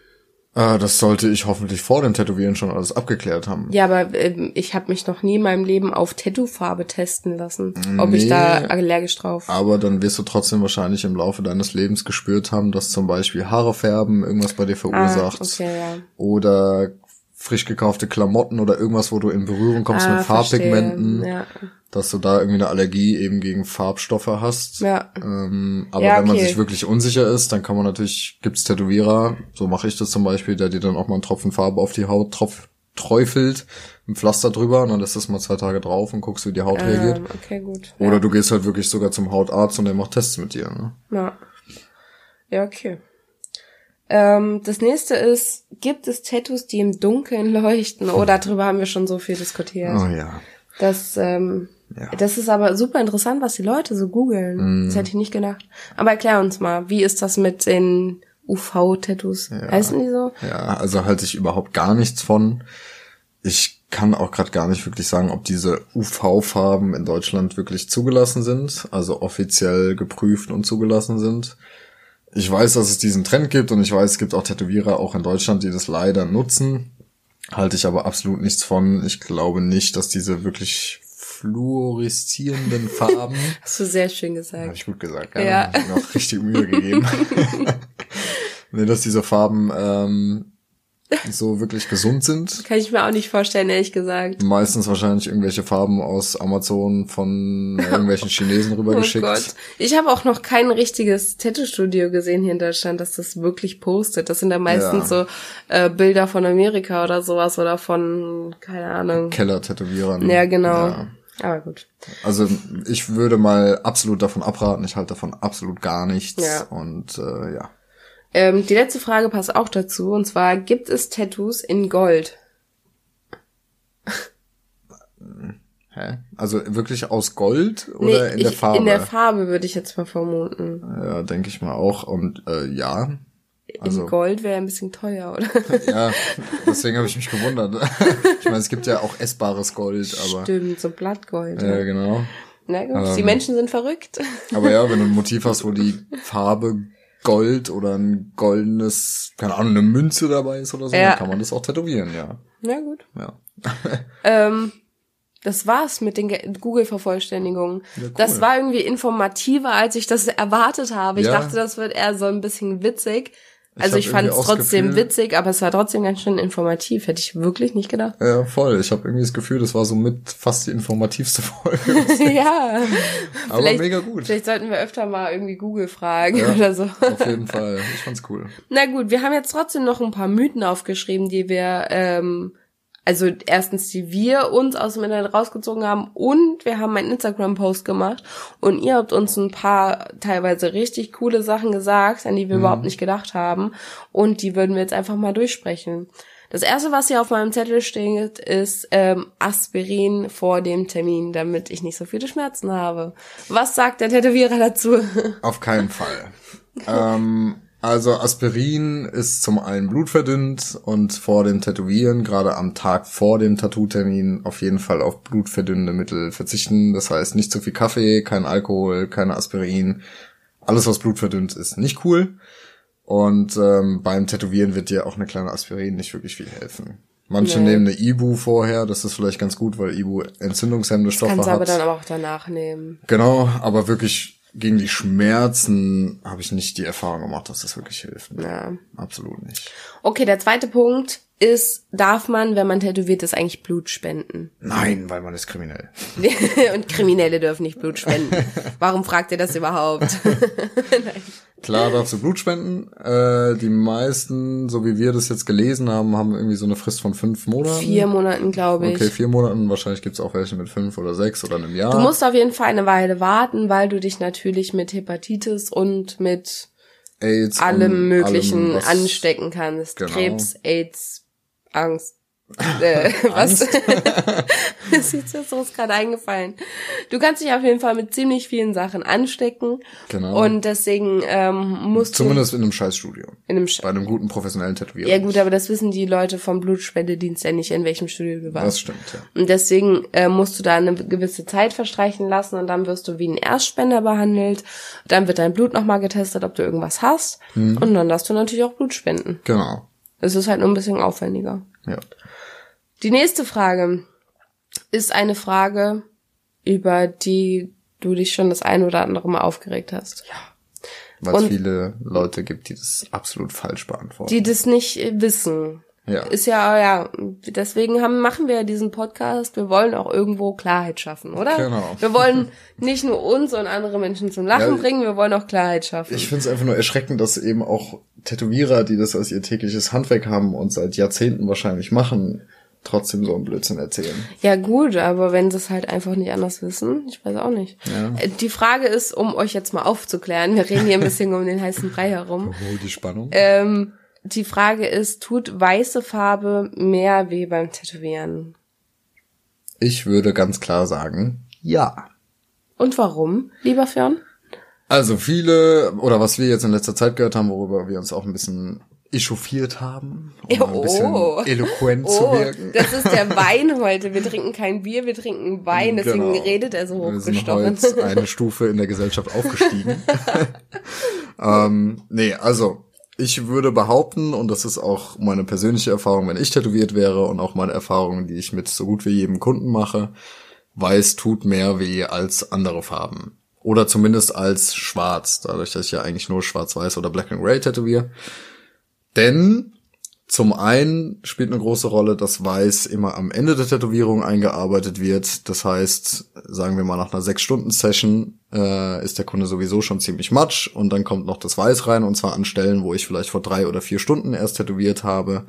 Äh, das sollte ich hoffentlich vor dem Tätowieren schon alles abgeklärt haben. Ja, aber ähm, ich habe mich noch nie in meinem Leben auf Tattoofarbe testen lassen, ob ich Nee. da allergisch drauf. Aber dann wirst du trotzdem wahrscheinlich im Laufe deines Lebens gespürt haben, dass zum Beispiel Haare färben irgendwas bei dir verursacht. Ah, okay, ja. Oder frisch gekaufte Klamotten oder irgendwas, wo du in Berührung kommst Ah, mit Farbpigmenten. Ja. dass du da irgendwie eine Allergie eben gegen Farbstoffe hast. Ja. Ähm, aber Ja, wenn man okay. sich wirklich unsicher ist, dann kann man natürlich, gibt's Tätowierer, so mache ich das zum Beispiel, der dir dann auch mal einen Tropfen Farbe auf die Haut tropft, träufelt, ein Pflaster drüber und dann lässt das mal zwei Tage drauf und guckst, wie die Haut reagiert. Ähm, okay, gut. Oder du gehst halt wirklich sogar zum Hautarzt und der macht Tests mit dir. Ne? Ja. Ja, okay. Ähm, das nächste ist, gibt es Tattoos, die im Dunkeln leuchten? Oh, darüber haben wir schon so viel diskutiert. Oh ja. Das, ähm, Ja. das ist aber super interessant, was die Leute so googeln. Das hätte ich nicht gedacht. Aber erklär uns mal, wie ist das mit den UV-Tattoos? Heißen die so? Ja, also halte ich überhaupt gar nichts von. Ich kann auch gerade gar nicht wirklich sagen, ob diese UV-Farben in Deutschland wirklich zugelassen sind, also offiziell geprüft und zugelassen sind. Ich weiß, dass es diesen Trend gibt und ich weiß, es gibt auch Tätowierer auch in Deutschland, die das leider nutzen. Halte ich aber absolut nichts von. Ich glaube nicht, dass diese wirklich fluoreszierenden Farben Hast du sehr schön habe gesagt. ich gut gesagt, ja. Ja. Ich hab mir auch richtig Mühe gegeben. nee, dass diese Farben ähm, so wirklich gesund sind. Kann ich mir auch nicht vorstellen, ehrlich gesagt. Meistens wahrscheinlich irgendwelche Farben aus Amazon von irgendwelchen Chinesen Oh rübergeschickt. Gott. Ich habe auch noch kein richtiges Tattoo-Studio gesehen hier in Deutschland, das das wirklich postet. Das sind dann meistens so äh, Bilder von Amerika oder sowas oder von, keine Ahnung. Keller-Tätowierern. Ja, genau. Ja. Aber gut. Also ich würde mal absolut davon abraten. Ich halte davon absolut gar nichts. Ja. Und äh, ja. Ähm, die letzte Frage passt auch dazu. Und zwar, gibt es Tattoos in Gold? Hä? Also wirklich aus Gold oder in der ich, Farbe? in der Farbe würde ich jetzt mal vermuten. ja, denke ich mal auch. Und äh, ja, Also- in Gold wäre ein bisschen teuer, oder? Ja, deswegen habe ich mich gewundert. Ich meine, es gibt ja auch essbares Gold, aber Stimmt, so Blattgold. ja, Ja. genau. Na gut, Ähm. die Menschen sind verrückt. Aber ja, wenn du ein Motiv hast, wo die Farbe Gold oder ein goldenes, keine Ahnung, eine Münze dabei ist oder so, Ja. dann kann man das auch tätowieren, ja. Na gut. Ja. Ähm, das war's mit den Ge- Google-Vervollständigungen. Ja, cool. Das war irgendwie informativer, als ich das erwartet habe. Ich Ja. dachte, das wird eher so ein bisschen witzig. Ich Also hab ich, fand es trotzdem Gefühl- witzig, aber es war trotzdem ganz schön informativ. Hätte ich wirklich nicht gedacht. Ja, voll. Ich habe irgendwie das Gefühl, das war so mit fast die informativste Folge. ja. Aber Vielleicht- mega gut. Vielleicht sollten wir öfter mal irgendwie Google fragen Ja. oder so. Auf jeden Fall. Ich fand's cool. Na gut, wir haben jetzt trotzdem noch ein paar Mythen aufgeschrieben, die wir, ähm, also erstens, die wir uns aus dem Internet rausgezogen haben und wir haben einen Instagram-Post gemacht und ihr habt uns ein paar teilweise richtig coole Sachen gesagt, an die wir überhaupt nicht gedacht haben und die würden wir jetzt einfach mal durchsprechen. Das erste, was hier auf meinem Zettel steht, ist ähm, Aspirin vor dem Termin, damit ich nicht so viele Schmerzen habe. Was sagt der Tätowierer dazu? Auf keinen Fall. ähm, also Aspirin ist zum einen blutverdünnt und vor dem Tätowieren, gerade am Tag vor dem Tattoo-Termin, auf jeden Fall auf blutverdünnende Mittel verzichten. Das heißt nicht zu viel Kaffee, kein Alkohol, keine Aspirin. Alles, was blutverdünnt ist, nicht cool. Und ähm, beim Tätowieren wird dir auch eine kleine Aspirin nicht wirklich viel helfen. Manche Nee. nehmen eine Ibu vorher, das ist vielleicht ganz gut, weil Ibu entzündungshemmende Stoffe Kannst hat. aber dann auch danach nehmen. Genau, aber wirklich gegen die Schmerzen habe ich nicht die Erfahrung gemacht, dass das wirklich hilft. Ja. Absolut nicht. Okay, der zweite Punkt ist, darf man, wenn man tätowiert ist, eigentlich Blut spenden? Nein, weil man ist kriminell. Und Kriminelle dürfen nicht Blut spenden. Warum fragt ihr das überhaupt? Klar darfst du Blut spenden. Äh, die meisten, so wie wir das jetzt gelesen haben, haben irgendwie so eine Frist von fünf Monaten. Vier Monaten, glaube ich. Okay, vier Monaten. Wahrscheinlich gibt's auch welche mit fünf oder sechs oder einem Jahr. Du musst auf jeden Fall eine Weile warten, weil du dich natürlich mit Hepatitis und mit AIDS allem und Möglichen allem, anstecken kannst. Genau. Krebs, AIDS, Angst. Äh, was? das ist so gerade eingefallen. Du kannst dich auf jeden Fall mit ziemlich vielen Sachen anstecken. Genau. Und deswegen ähm, musst Zumindest in einem Scheißstudio. du in einem Sch Bei einem guten professionellen Tätowierer. Ja gut, aber das wissen die Leute vom Blutspendedienst ja nicht, in welchem Studio du Das warst. stimmt, ja. Und deswegen äh, musst du da eine gewisse Zeit verstreichen lassen und dann wirst du wie ein Erstspender behandelt. Dann wird dein Blut nochmal getestet, ob du irgendwas hast. Mhm. Und dann darfst du natürlich auch Blut spenden. Genau. Es ist halt nur ein bisschen aufwendiger. Ja. Die nächste Frage ist eine Frage, über die du dich schon das ein oder andere Mal aufgeregt hast. Weil es viele Leute gibt, die das absolut falsch beantworten. Die das nicht äh, wissen. ja. Ist ja, ja, deswegen haben, machen wir ja diesen Podcast. Wir wollen auch irgendwo Klarheit schaffen, oder? Genau. Wir wollen nicht nur uns und andere Menschen zum Lachen Ja, bringen, wir wollen auch Klarheit schaffen. Ich finde es einfach nur erschreckend, dass eben auch Tätowierer, die das als ihr tägliches Handwerk haben und seit Jahrzehnten wahrscheinlich machen, trotzdem so einen Blödsinn erzählen. Ja gut, aber wenn sie es halt einfach nicht anders wissen, ich weiß auch nicht. Ja. Äh, Die Frage ist, um euch jetzt mal aufzuklären, wir reden hier ein bisschen um den heißen Brei herum. Oh, die Spannung. Ähm, die Frage ist, tut weiße Farbe mehr weh beim Tätowieren? Ich würde ganz klar sagen, ja. Und warum, lieber Fionn? Also viele, oder was wir jetzt in letzter Zeit gehört haben, worüber wir uns auch ein bisschen echauffiert haben, um mal ein bisschen Oh. eloquent zu Oh, wirken. das ist der Wein heute. Wir trinken kein Bier, wir trinken Wein, deswegen Genau. redet er so Wir sind hochgestochen. heute eine Stufe in der Gesellschaft aufgestiegen. ähm, nee, also ich würde behaupten, und das ist auch meine persönliche Erfahrung, wenn ich tätowiert wäre und auch meine Erfahrung, die ich mit so gut wie jedem Kunden mache, weiß tut mehr weh als andere Farben. Oder zumindest als schwarz, dadurch, dass ich ja eigentlich nur schwarz-weiß oder black and gray tätowiere. Denn zum einen spielt eine große Rolle, dass Weiß immer am Ende der Tätowierung eingearbeitet wird. Das heißt, sagen wir mal nach einer sechs Stunden Session äh, ist der Kunde sowieso schon ziemlich matsch und dann kommt noch das Weiß rein und zwar an Stellen, wo ich vielleicht vor drei oder vier Stunden erst tätowiert habe.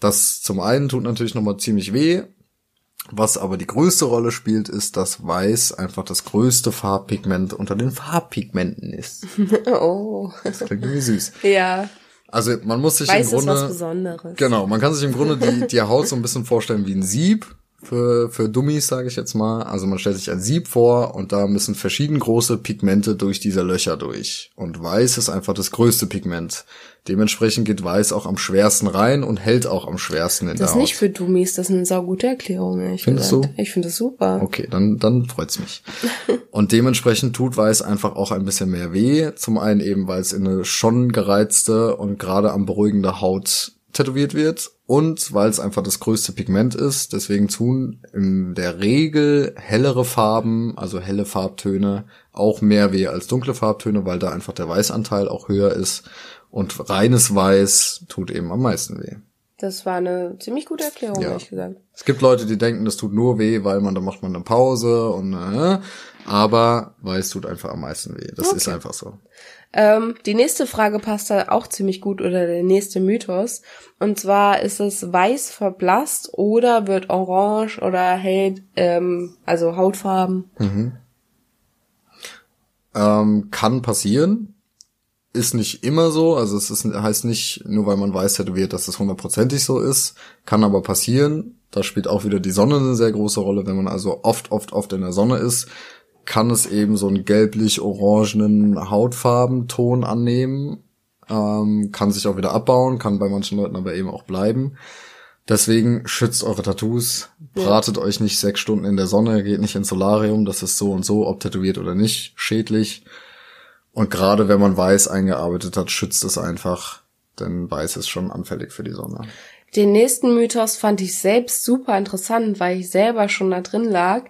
Das zum einen tut natürlich nochmal ziemlich weh. Was aber die größte Rolle spielt, ist, dass Weiß einfach das größte Farbpigment unter den Farbpigmenten ist. Oh, Das klingt irgendwie süß. ja. Also man muss sich Weiß im Grunde. Genau, man kann sich im Grunde die, die Haut so ein bisschen vorstellen wie ein Sieb für, für Dummies, sage ich jetzt mal. Also man stellt sich ein Sieb vor und da müssen verschieden große Pigmente durch diese Löcher durch. Und Weiß ist einfach das größte Pigment. Dementsprechend geht Weiß auch am schwersten rein und hält auch am schwersten in Das der ist Haut. nicht für Dummies, das ist eine saugute Erklärung, ehrlich Findest gesagt. du? Ich finde das super. Okay, dann, dann freut's mich. Und dementsprechend tut Weiß einfach auch ein bisschen mehr weh. Zum einen eben, weil es in eine schon gereizte und gerade am beruhigende Haut tätowiert wird und weil es einfach das größte Pigment ist. Deswegen tun in der Regel hellere Farben, also helle Farbtöne, auch mehr weh als dunkle Farbtöne, weil da einfach der Weißanteil auch höher ist. Und reines Weiß tut eben am meisten weh. Das war eine ziemlich gute Erklärung, Ja. ehrlich gesagt. Es gibt Leute, die denken, das tut nur weh, weil man, da macht man eine Pause und, äh, aber weiß tut einfach am meisten weh. Das ist einfach so. Ähm, die nächste Frage passt da auch ziemlich gut oder der nächste Mythos. Und zwar ist es weiß verblasst oder wird orange oder hell, ähm, also Hautfarben. Ähm, kann passieren. Ist nicht immer so. Also es ist, heißt nicht, nur weil man weiß tätowiert, dass es hundertprozentig so ist. Kann aber passieren. Da spielt auch wieder die Sonne eine sehr große Rolle. Wenn man also oft, oft, oft in der Sonne ist, kann es eben so einen gelblich-orangenen Hautfarbenton annehmen. Ähm, kann sich auch wieder abbauen, kann bei manchen Leuten aber eben auch bleiben. Deswegen schützt eure Tattoos, bratet euch nicht sechs Stunden in der Sonne, geht nicht ins Solarium, das ist so und so, ob tätowiert oder nicht, schädlich. Und gerade wenn man weiß eingearbeitet hat, schützt es einfach, denn weiß ist schon anfällig für die Sonne. Den nächsten Mythos fand ich selbst super interessant, weil ich selber schon da drin lag.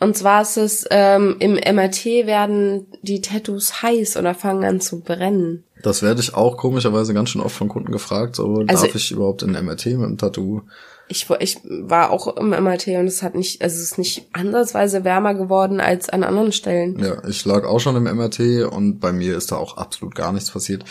Und zwar ist es, ähm, im MRT werden die Tattoos heiß oder fangen an zu brennen. Das werde ich auch komischerweise ganz schön oft von Kunden gefragt, so Also- darf ich überhaupt in MRT mit dem Tattoo? Ich, war- ich war auch im MRT und es hat nicht, also es ist nicht ansatzweise wärmer geworden als an anderen Stellen. Ja, ich lag auch schon im MRT und bei mir ist da auch absolut gar nichts passiert.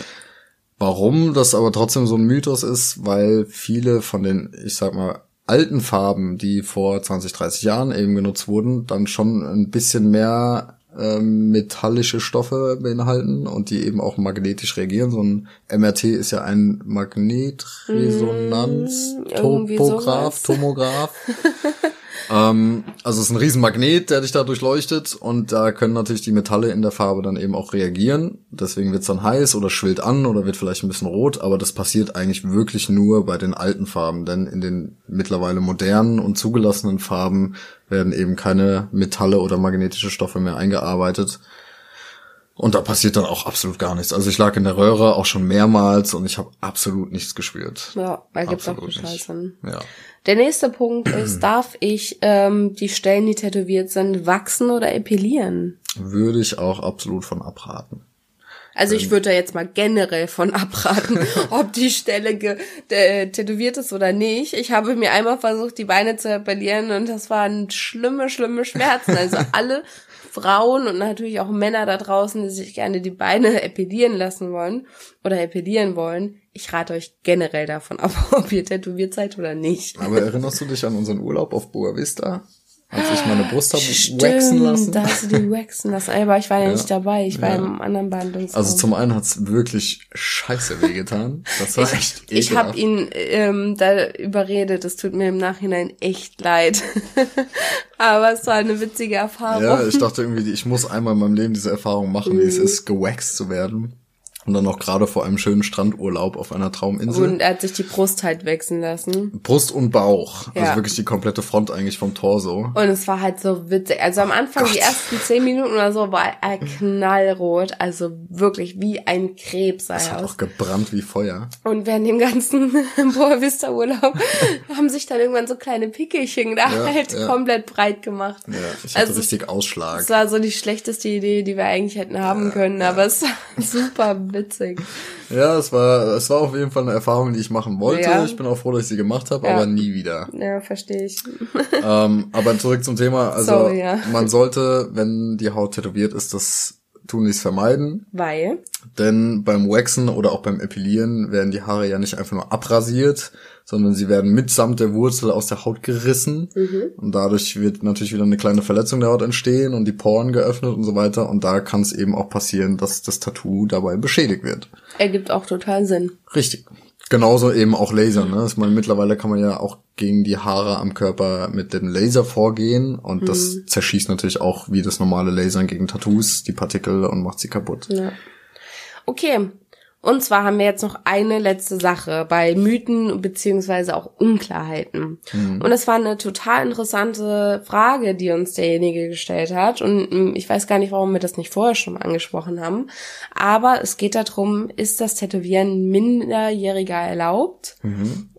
Warum das aber trotzdem so ein Mythos ist, weil viele von den, ich sag mal, alten Farben, die vor 20, 30 Jahren eben genutzt wurden, dann schon ein bisschen mehr ähm, metallische Stoffe beinhalten und die eben auch magnetisch reagieren. So ein MRT ist ja ein Magnetresonanz, Mm, irgendwie Topograph, sowas. Tomograph. ähm, also es ist ein riesen Magnet, der dich da durchleuchtet und da können natürlich die Metalle in der Farbe dann eben auch reagieren. Deswegen wird's dann heiß oder schwillt an oder wird vielleicht ein bisschen rot, aber das passiert eigentlich wirklich nur bei den alten Farben, denn in den mittlerweile modernen und zugelassenen Farben werden eben keine Metalle oder magnetische Stoffe mehr eingearbeitet. Und da passiert dann auch absolut gar nichts. Also ich lag in der Röhre auch schon mehrmals und ich habe absolut nichts gespürt. Ja, da gibt's auch Absolut nicht. Bescheißen. Ja. Der nächste Punkt ist, darf ich ähm, die Stellen, die tätowiert sind, wachsen oder epilieren? Würde ich auch absolut von abraten. Also ich würde da jetzt mal generell von abraten, ob die Stelle äh, tätowiert ist oder nicht. Ich habe mir einmal versucht, die Beine zu appellieren und das waren schlimme, schlimme Schmerzen. Also alle Frauen und natürlich auch Männer da draußen, die sich gerne die Beine epilieren lassen wollen oder epilieren wollen. Ich rate euch generell davon ab, ob ihr tätowiert seid oder nicht. Aber erinnerst du dich an unseren Urlaub auf Boa Vista? Als ich meine Brust habe Stimmt, waxen lassen. da hast du die waxen lassen. Aber ich war ja, Ja. nicht dabei. Ich war Ja. im anderen Behandlungsraum. Also zum einen hat's wirklich scheiße wehgetan. Das war echt Ich habe ekelhaft. ihn ähm, da überredet. Es tut mir im Nachhinein echt leid. Aber es war eine witzige Erfahrung. Ja, ich dachte irgendwie, ich muss einmal in meinem Leben diese Erfahrung machen, wie Mhm. es ist, gewaxt zu werden. Und dann auch gerade vor einem schönen Strandurlaub auf einer Trauminsel. Und er hat sich die Brust halt wechseln lassen. Brust und Bauch. Ja. Also wirklich die komplette Front eigentlich vom Torso. Und es war halt so witzig. Also am Anfang, die Gott. ersten zehn Minuten oder so, war er knallrot. Also wirklich wie ein Krebs Es hat auch gebrannt wie Feuer. Und während dem ganzen Boa Vista Urlaub haben sich dann irgendwann so kleine Pickelchen da Ja, halt ja. komplett breit gemacht. Ja, ich hatte Also, richtig Ausschlag. Es war so die schlechteste Idee, die wir eigentlich hätten haben können, aber es war super witzig. Ja, es war, es war auf jeden Fall eine Erfahrung, die ich machen wollte. Ja. Ich bin auch froh, dass ich sie gemacht habe, Ja. aber nie wieder. Ja, verstehe ich. ähm, aber zurück zum Thema. Also Sorry, ja. man sollte, wenn die Haut tätowiert ist, das tunlichst vermeiden. Weil, Denn beim Waxen oder auch beim Epilieren werden die Haare ja nicht einfach nur abrasiert, sondern sie werden mitsamt der Wurzel aus der Haut gerissen. Und dadurch wird natürlich wieder eine kleine Verletzung der Haut entstehen und die Poren geöffnet und so weiter. Und da kann es eben auch passieren, dass das Tattoo dabei beschädigt wird. ergibt auch total Sinn. Richtig. Genauso eben auch Laser, ne? Ich meine, mittlerweile kann man ja auch gegen die Haare am Körper mit dem Laser vorgehen und das zerschießt natürlich auch wie das normale Lasern gegen Tattoos die Partikel und macht sie kaputt. Ja. Okay. Und zwar haben wir jetzt noch eine letzte Sache bei Mythen beziehungsweise auch Unklarheiten. Und das war eine total interessante Frage, die uns derjenige gestellt hat. Und mm, ich weiß gar nicht, warum wir das nicht vorher schon mal angesprochen haben. Aber es geht darum, ist das Tätowieren Minderjähriger erlaubt?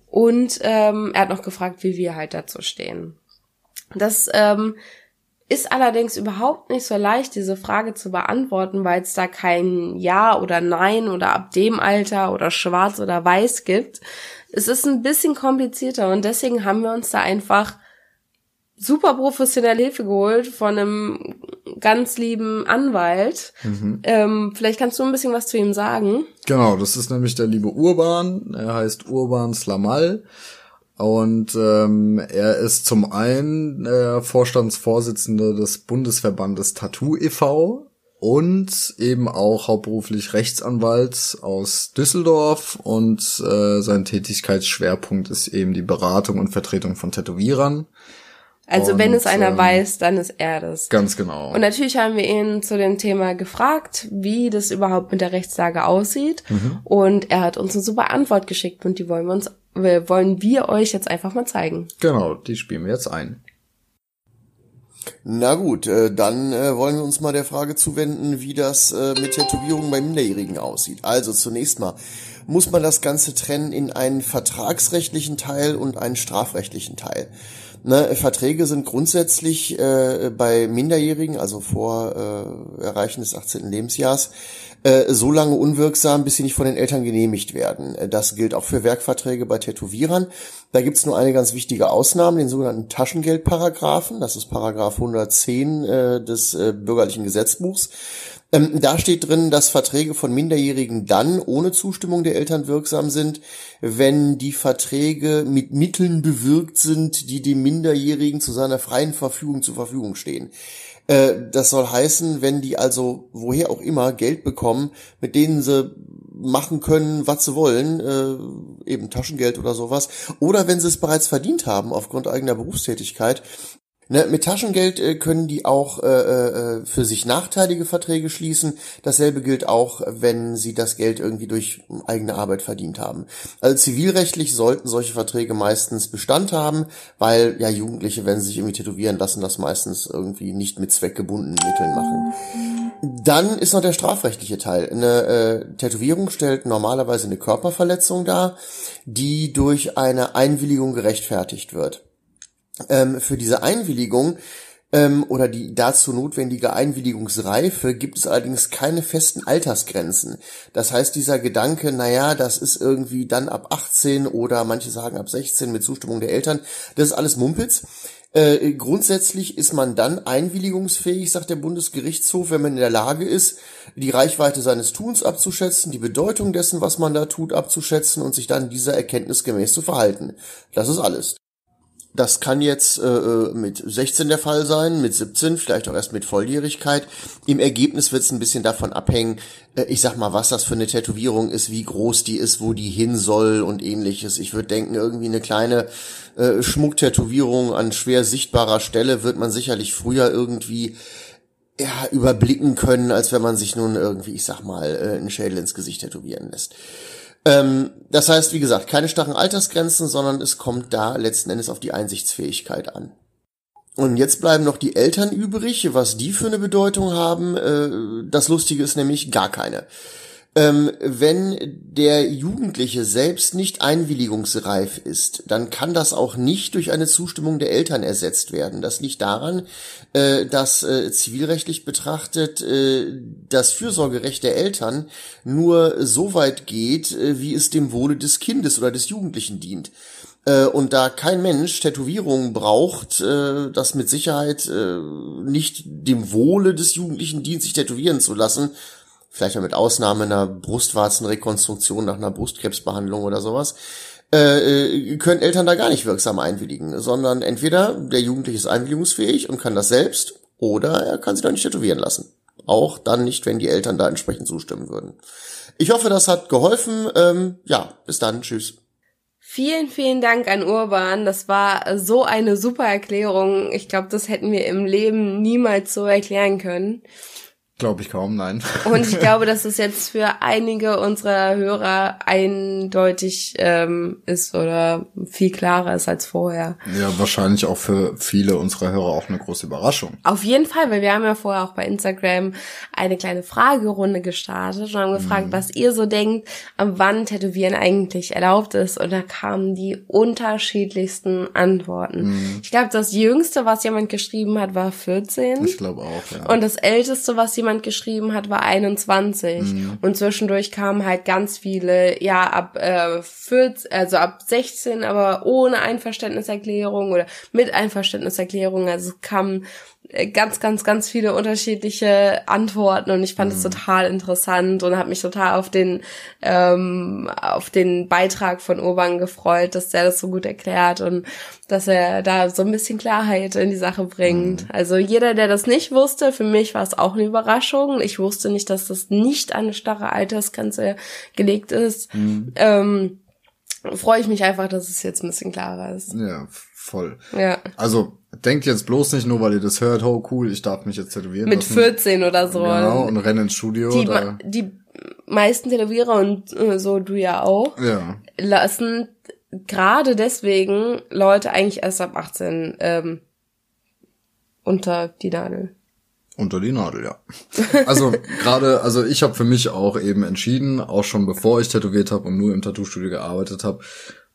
Und ähm, er hat noch gefragt, wie wir halt dazu stehen. Das ähm, ist allerdings überhaupt nicht so leicht, diese Frage zu beantworten, weil es da kein Ja oder Nein oder ab dem Alter oder Schwarz oder Weiß gibt. Es ist ein bisschen komplizierter und deswegen haben wir uns da einfach super professionelle Hilfe geholt von einem ganz lieben Anwalt. Ähm, vielleicht kannst du ein bisschen was zu ihm sagen. Genau, das ist nämlich der liebe Urban. Er heißt Urban Slamal. Und ähm, er ist zum einen äh, Vorstandsvorsitzende des Bundesverbandes Tattoo e.V. und eben auch hauptberuflich Rechtsanwalt aus Düsseldorf und äh, sein Tätigkeitsschwerpunkt ist eben die Beratung und Vertretung von Tätowierern. Also wenn Und, es einer ähm, weiß, dann ist er das. Ganz genau. Und natürlich haben wir ihn zu dem Thema gefragt, wie das überhaupt mit der Rechtslage aussieht. Und er hat uns eine super Antwort geschickt und die wollen wir uns, wollen wir euch jetzt einfach mal zeigen. genau, die spielen wir jetzt ein. Na gut, äh, dann äh, wollen wir uns mal der Frage zuwenden, wie das äh, mit Tätowierungen bei Minderjährigen aussieht. Also zunächst mal muss man das Ganze trennen in einen vertragsrechtlichen Teil und einen strafrechtlichen Teil. Ne, Verträge sind grundsätzlich äh, bei Minderjährigen, also vor äh, Erreichen des 18. Lebensjahrs, äh, so lange unwirksam, bis sie nicht von den Eltern genehmigt werden. Das gilt auch für Werkverträge bei Tätowierern. Da gibt's nur eine ganz wichtige Ausnahme, den sogenannten Taschengeldparagraphen. Das ist Paragraph 110 äh, des äh, bürgerlichen Gesetzbuchs. Ähm, da steht drin, dass Verträge von Minderjährigen dann ohne Zustimmung der Eltern wirksam sind, wenn die Verträge mit Mitteln bewirkt sind, die dem Minderjährigen zu seiner freien Verfügung zur Verfügung stehen. Äh, Das soll heißen, wenn die also woher auch immer Geld bekommen, mit denen sie machen können, was sie wollen, äh, eben Taschengeld oder sowas, oder wenn sie es bereits verdient haben aufgrund eigener Berufstätigkeit, Ne, mit Taschengeld äh, können die auch äh, äh, für sich nachteilige Verträge schließen. Dasselbe gilt auch, wenn sie das Geld irgendwie durch eigene Arbeit verdient haben. Also zivilrechtlich sollten solche Verträge meistens Bestand haben, weil ja Jugendliche, wenn sie sich irgendwie tätowieren lassen, das meistens irgendwie nicht mit zweckgebundenen Mitteln machen. Dann ist noch der strafrechtliche Teil. Eine äh, Tätowierung stellt normalerweise eine Körperverletzung dar, die durch eine Einwilligung gerechtfertigt wird ähm, für diese Einwilligung ähm, oder die dazu notwendige Einwilligungsreife gibt es allerdings keine festen Altersgrenzen. Das heißt, dieser Gedanke, naja, das ist irgendwie dann ab 18 oder manche sagen ab 16 mit Zustimmung der Eltern, das ist alles Mumpitz. Äh, grundsätzlich ist man dann einwilligungsfähig, sagt der Bundesgerichtshof, wenn man in der Lage ist, die Reichweite seines Tuns abzuschätzen, die Bedeutung dessen, was man da tut, abzuschätzen und sich dann dieser Erkenntnis gemäß zu verhalten. Das ist alles. Das kann jetzt äh, äh mit 16 der Fall sein, mit 17, vielleicht auch erst mit Volljährigkeit. Im Ergebnis wird es ein bisschen davon abhängen, äh, ich sag mal, was das für eine Tätowierung ist, wie groß die ist, wo die hin soll und ähnliches. Ich würde denken, irgendwie eine kleine äh, Schmucktätowierung an schwer sichtbarer Stelle wird man sicherlich früher irgendwie ja, überblicken können, als wenn man sich nun irgendwie, ich sag mal, äh, einen Schädel ins Gesicht tätowieren lässt. Ähm, das heißt, wie gesagt, keine starren Altersgrenzen, sondern es kommt da letzten Endes auf die Einsichtsfähigkeit an. Und jetzt bleiben noch die Eltern übrig, was die für eine Bedeutung haben. Äh, das Lustige ist nämlich gar keine. Ähm, wenn der Jugendliche selbst nicht einwilligungsreif ist, dann kann das auch nicht durch eine Zustimmung der Eltern ersetzt werden. Das liegt daran, äh, dass äh, zivilrechtlich betrachtet äh, das Fürsorgerecht der Eltern nur so weit geht, äh, wie es dem Wohle des Kindes oder des Jugendlichen dient. Äh, und da kein Mensch Tätowierungen braucht, äh, das mit Sicherheit nicht dem Wohle des Jugendlichen dient, sich tätowieren zu lassen, vielleicht mal mit Ausnahme einer Brustwarzenrekonstruktion nach einer Brustkrebsbehandlung oder sowas, äh, äh, können Eltern da gar nicht wirksam einwilligen, sondern entweder der Jugendliche ist einwilligungsfähig und kann das selbst, oder er kann sich da nicht tätowieren lassen. Auch dann nicht, wenn die Eltern da entsprechend zustimmen würden. Ich hoffe, das hat geholfen. Ähm, ja, bis dann. Tschüss. Vielen, vielen Dank an Urban. Das war so eine super Erklärung. Ich glaube, das hätten wir im Leben niemals so erklären können. Glaube ich kaum, nein. Und ich glaube, dass es jetzt für einige unserer Hörer eindeutig ähm, ist oder viel klarer ist als vorher. Ja, wahrscheinlich auch für viele unserer Hörer auch eine große Überraschung. Auf jeden Fall, weil wir haben ja vorher auch bei Instagram eine kleine Fragerunde gestartet und haben gefragt, mhm. was ihr so denkt, wann Tätowieren eigentlich erlaubt ist. Und da kamen die unterschiedlichsten Antworten. Mhm. Ich glaube, das Jüngste, was jemand geschrieben hat, war 14. Ich glaube auch, ja. Und das Älteste, was jemand jemand geschrieben hat, war 21. Mhm. Und zwischendurch kamen halt ganz viele, ja, ab äh, 14, also ab 16, aber ohne Einverständniserklärung oder mit Einverständniserklärung. Also es kamen ganz, ganz, ganz viele unterschiedliche Antworten und ich fand es mhm. total interessant und habe mich total auf den ähm, auf den Beitrag von Urban gefreut, dass der das so gut erklärt und dass er da so ein bisschen Klarheit in die Sache bringt. Mhm. Also jeder, der das nicht wusste, für mich war es auch eine Überraschung. Ich wusste nicht, dass das nicht an eine starre Altersgrenze gelegt ist. Mhm. Ähm, freue ich mich einfach, dass es jetzt ein bisschen klarer ist. Ja, voll. Ja. Also denkt jetzt bloß nicht nur, weil ihr das hört, oh cool, ich darf mich jetzt tätowieren. Mit lassen. 14 oder so. Genau, und rennen ins Studio. Die, die meisten Tätowierer und äh, so du ja auch, ja. lassen gerade deswegen Leute eigentlich erst ab 18 ähm, unter die Nadel. Unter die Nadel, ja. Also gerade, also ich habe für mich auch eben entschieden, auch schon bevor ich tätowiert habe und nur im Tattoo-Studio gearbeitet habe,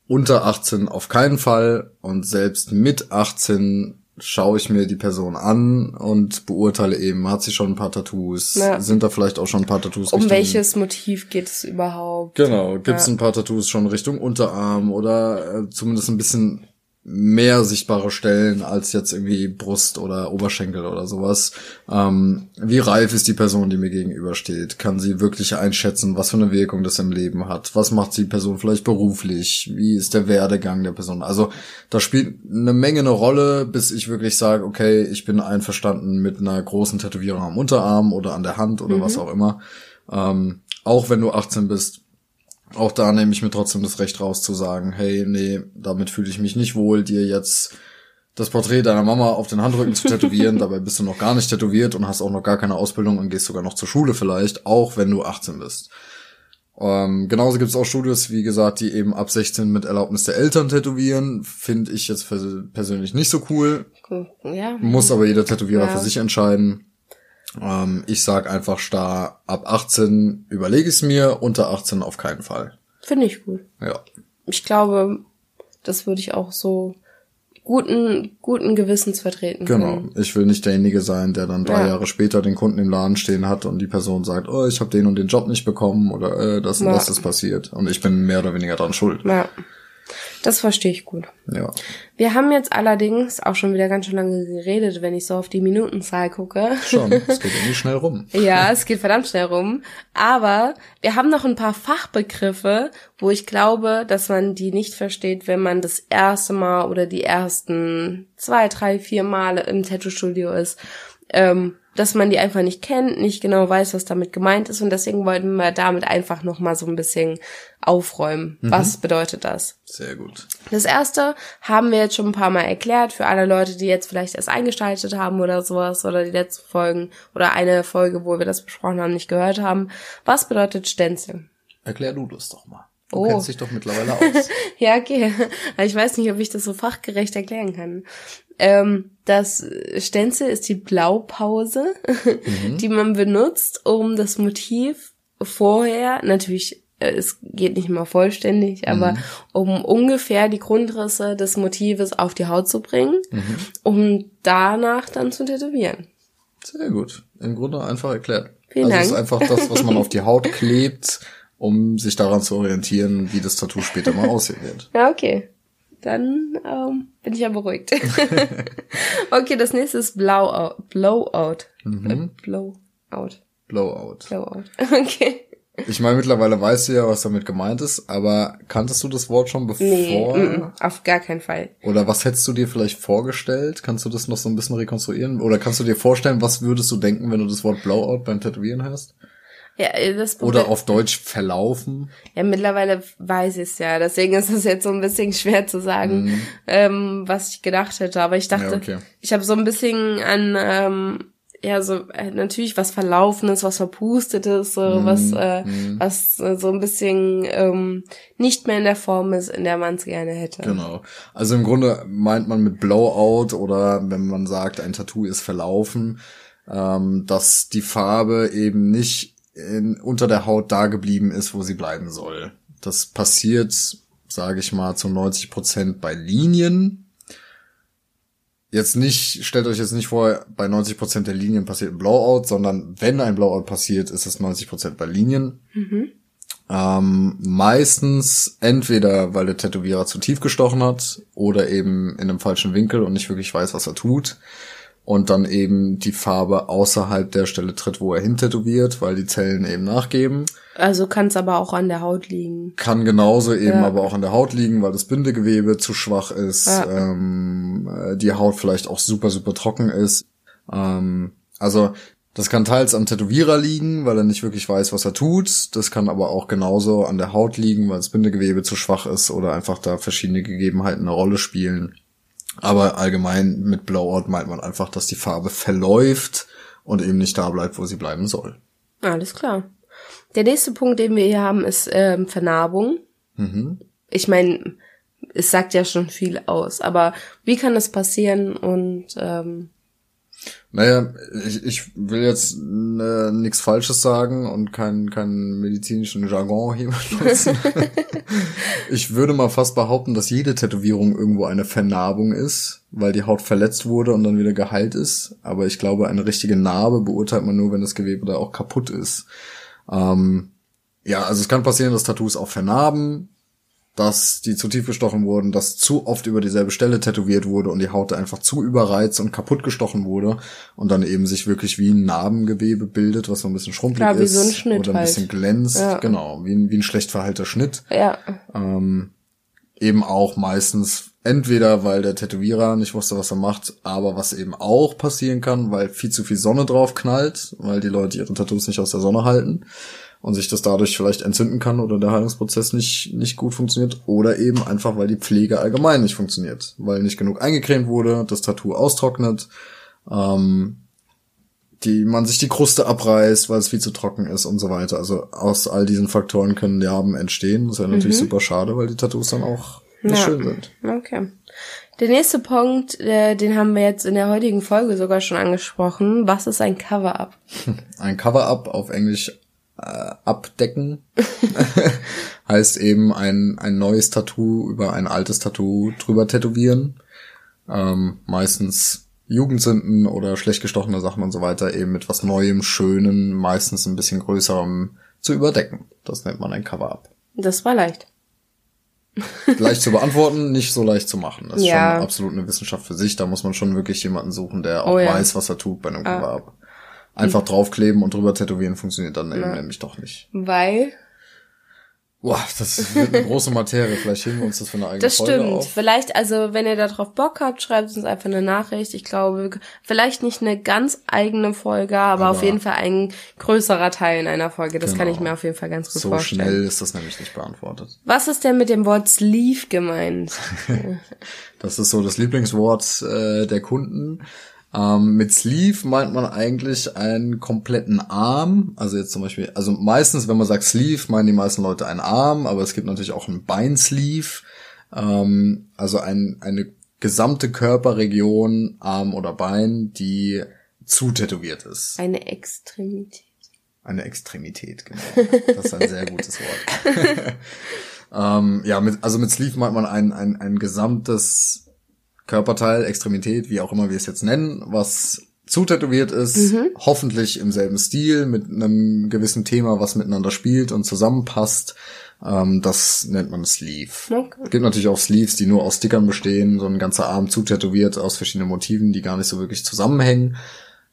unter 18 auf keinen Fall und selbst mit 18 schaue ich mir die Person an und beurteile eben, hat sie schon ein paar Tattoos, ja. sind da vielleicht auch schon ein paar Tattoos. Um Richtung, welches Motiv geht es überhaupt? Genau, gibt es ja. ein paar Tattoos schon Richtung Unterarm oder äh, zumindest ein bisschen mehr sichtbare Stellen als jetzt irgendwie Brust oder Oberschenkel oder sowas. Ähm, wie reif ist die Person, die mir gegenübersteht? Kann sie wirklich einschätzen, was für eine Wirkung das im Leben hat? Was macht die Person vielleicht beruflich? Wie ist der Werdegang der Person? Also da spielt eine Menge eine Rolle, bis ich wirklich sage, okay, ich bin einverstanden mit einer großen Tätowierung am Unterarm oder an der Hand oder mhm. was auch immer. Ähm, auch wenn du 18 bist, auch da nehme ich mir trotzdem das Recht raus zu sagen, hey, nee, damit fühle ich mich nicht wohl, dir jetzt das Porträt deiner Mama auf den Handrücken zu tätowieren, dabei bist du noch gar nicht tätowiert und hast auch noch gar keine Ausbildung und gehst sogar noch zur Schule vielleicht, auch wenn du 18 bist. Ähm, genauso gibt es auch Studios, wie gesagt, die eben ab 16 mit Erlaubnis der Eltern tätowieren. Finde ich jetzt persönlich nicht so cool. Ja. Muss aber jeder Tätowierer ja. für sich entscheiden. Ähm, ich sag einfach starr, ab 18 überlege ich es mir, unter 18 auf keinen Fall. Finde ich gut. Ja. Ich glaube, das würde ich auch so guten, guten Gewissens vertreten Genau. können. Ich will nicht derjenige sein, der dann drei Ja. Jahre später den Kunden im Laden stehen hat und die Person sagt, oh, ich habe den und den Job nicht bekommen oder äh, das und Ja. das ist passiert und ich bin mehr oder weniger dran schuld. Ja. Das verstehe ich gut. Ja. Wir haben jetzt allerdings auch schon wieder ganz schön lange geredet, wenn ich so auf die Minutenzahl gucke. Schon. Es geht irgendwie schnell rum. Ja, es geht verdammt schnell rum. Aber wir haben noch ein paar Fachbegriffe, wo ich glaube, dass man die nicht versteht, wenn man das erste Mal oder die ersten zwei, drei, vier Male im Tattoo-Studio ist. Ähm, dass man die einfach nicht kennt, nicht genau weiß, was damit gemeint ist. Und deswegen wollten wir damit einfach noch mal so ein bisschen aufräumen. Was bedeutet das? Sehr gut. Das erste haben wir jetzt schon ein paar Mal erklärt für alle Leute, die jetzt vielleicht erst eingeschaltet haben oder sowas oder die letzten Folgen oder eine Folge, wo wir das besprochen haben, nicht gehört haben. Was bedeutet Stenzel? Erklär du das doch mal. Du Oh. kennst dich doch mittlerweile aus. Ja, okay. Aber ich weiß nicht, ob ich das so fachgerecht erklären kann. Ähm, das Stenzel ist die Blaupause, die man benutzt, um das Motiv vorher, natürlich, äh, es geht nicht immer vollständig, aber um ungefähr die Grundrisse des Motives auf die Haut zu bringen, um danach dann zu tätowieren. Sehr gut. Im Grunde einfach erklärt. Vielen also es ist Dank. einfach das, was man auf die Haut klebt, um sich daran zu orientieren, wie das Tattoo später mal aussehen wird. Ja, okay. Dann ähm, bin ich ja beruhigt. okay, das nächste ist Blowout. Blowout. Äh, Blowout. Blowout. Blowout. Okay. Ich meine, mittlerweile weißt du ja, was damit gemeint ist, aber kanntest du das Wort schon bevor? Nee, mm, mm, auf gar keinen Fall. Oder was hättest du dir vielleicht vorgestellt? Kannst du das noch so ein bisschen rekonstruieren? Oder kannst du dir vorstellen, was würdest du denken, wenn du das Wort Blowout beim Tätowieren hörst? Ja, äh, das Oder auf Deutsch verlaufen? ja, mittlerweile weiß ich es ja. Deswegen ist es jetzt so ein bisschen schwer zu sagen, ähm, was ich gedacht hätte. Aber ich dachte, Mhm. Ja, okay. ich habe so ein bisschen an, ähm, ja, so äh, natürlich was Verlaufenes, was Verpustetes, so Mhm. was, äh, was äh, so ein bisschen ähm, nicht mehr in der Form ist, in der man es gerne hätte. Genau. Also im Grunde meint man mit Blowout oder wenn man sagt, ein Tattoo ist verlaufen, ähm, dass die Farbe eben nicht in, unter der Haut da geblieben ist, wo sie bleiben soll. Das passiert, sage ich mal, zu 90 Prozent bei Linien. Jetzt nicht, stellt euch jetzt nicht vor, bei 90 Prozent der Linien passiert ein Blowout, sondern wenn ein Blowout passiert, ist es 90 Prozent bei Linien. Ähm, meistens entweder, weil der Tätowierer zu tief gestochen hat oder eben in einem falschen Winkel und nicht wirklich weiß, was er tut. Und dann eben die Farbe außerhalb der Stelle tritt, wo er hintätowiert, weil die Zellen eben nachgeben. Also kann es aber auch an der Haut liegen. Kann genauso eben Ja. aber auch an der Haut liegen, weil das Bindegewebe zu schwach ist, Ja. ähm, äh, die Haut vielleicht auch super, super trocken ist. Ähm, also das kann teils am Tätowierer liegen, weil er nicht wirklich weiß, was er tut. Das kann aber auch genauso an der Haut liegen, weil das Bindegewebe zu schwach ist oder einfach da verschiedene Gegebenheiten eine Rolle spielen. Aber allgemein mit Blowout meint man einfach, dass die Farbe verläuft und eben nicht da bleibt, wo sie bleiben soll. Alles klar. Der nächste Punkt, den wir hier haben, ist ähm, Vernarbung. Ich meine, es sagt ja schon viel aus, aber wie kann das passieren und ähm, Naja, ich, ich will jetzt äh, nichts Falsches sagen und keinen keinen medizinischen Jargon hier benutzen. ich würde mal fast behaupten, dass jede Tätowierung irgendwo eine Vernarbung ist, weil die Haut verletzt wurde und dann wieder geheilt ist. Aber ich glaube, eine richtige Narbe beurteilt man nur, wenn das Gewebe da auch kaputt ist. Ähm, ja, also es kann passieren, dass Tattoos auch vernarben, dass die zu tief gestochen wurden, dass zu oft über dieselbe Stelle tätowiert wurde und die Haut einfach zu überreizt und kaputt gestochen wurde und dann eben sich wirklich wie ein Narbengewebe bildet, was so ein bisschen schrumpelig Klar, wie ist so ein Schnitt oder ein halt. bisschen glänzt, Ja. genau, wie ein, wie ein schlecht verheilter Schnitt. ja, Ähm, eben auch meistens entweder, weil der Tätowierer nicht wusste, was er macht, aber was eben auch passieren kann, weil viel zu viel Sonne drauf knallt, weil die Leute ihre Tattoos nicht aus der Sonne halten und sich das dadurch vielleicht entzünden kann oder der Heilungsprozess nicht, nicht gut funktioniert oder eben einfach, weil die Pflege allgemein nicht funktioniert, weil nicht genug eingecremt wurde, das Tattoo austrocknet, ähm, die man sich die Kruste abreißt, weil es viel zu trocken ist und so weiter. Also aus all diesen Faktoren können Narben entstehen. Das wäre natürlich super schade, weil die Tattoos dann auch nicht Ja. schön sind. okay. Der nächste Punkt, äh, den haben wir jetzt in der heutigen Folge sogar schon angesprochen. Was ist ein Cover-up? Ein Cover-up auf Englisch äh, abdecken heißt eben ein, ein neues Tattoo über ein altes Tattoo drüber tätowieren. ähm, meistens Jugendsünden oder schlecht gestochene Sachen und so weiter eben mit was Neuem, Schönen, meistens ein bisschen größerem zu überdecken. Das nennt man ein Cover-Up. Das war leicht. leicht zu beantworten, nicht so leicht zu machen. Das ist Ja. schon absolut eine Wissenschaft für sich. Da muss man schon wirklich jemanden suchen, der auch Oh ja. weiß, was er tut bei einem Cover-Up. Einfach draufkleben und drüber tätowieren funktioniert dann eben nämlich doch nicht. Weil, Boah, das wird eine große Materie. Vielleicht heben wir uns das für eine eigene das Folge stimmt. auf. Vielleicht, also wenn ihr darauf Bock habt, schreibt uns einfach eine Nachricht. Ich glaube, vielleicht nicht eine ganz eigene Folge, aber, auf Aber- jeden Fall ein größerer Teil in einer Folge. Das kann Genau. ich mir auf jeden Fall ganz gut So vorstellen. schnell ist das nämlich nicht beantwortet. Was ist denn mit dem Wort Sleeve gemeint? Das ist so das Lieblingswort äh, der Kunden. Ähm, mit Sleeve meint man eigentlich einen kompletten Arm. Also jetzt zum Beispiel, also meistens, wenn man sagt Sleeve, meinen die meisten Leute einen Arm, aber es gibt natürlich auch einen Beinsleeve. Ähm, also ein, eine gesamte Körperregion, Arm oder Bein, die zutätowiert ist. Eine Extremität. Eine Extremität, genau. Das ist ein sehr gutes Wort. ähm, ja, mit, also mit Sleeve meint man ein, ein, ein gesamtes Körperteil, Extremität, wie auch immer wir es jetzt nennen, was zutätowiert ist, hoffentlich im selben Stil, mit einem gewissen Thema, was miteinander spielt und zusammenpasst. Ähm, das nennt man Sleeve. Okay. Es gibt natürlich auch Sleeves, die nur aus Stickern bestehen, so ein ganzer Arm zutätowiert aus verschiedenen Motiven, die gar nicht so wirklich zusammenhängen.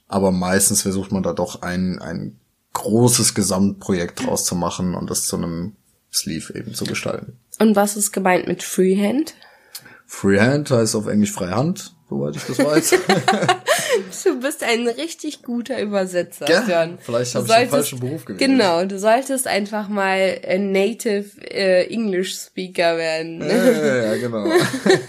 Aber meistens versucht man da doch ein, ein großes Gesamtprojekt draus zu machen und das zu einem Sleeve eben zu gestalten. Und was ist gemeint mit Freehand? Freehand heißt auf Englisch Freihand, soweit ich das weiß. Du bist ein richtig guter Übersetzer, Gell? Björn. Vielleicht Du habe ich den falschen Beruf gewählt. Genau, du solltest einfach mal ein Native äh, English Speaker werden. Ja, ja, genau.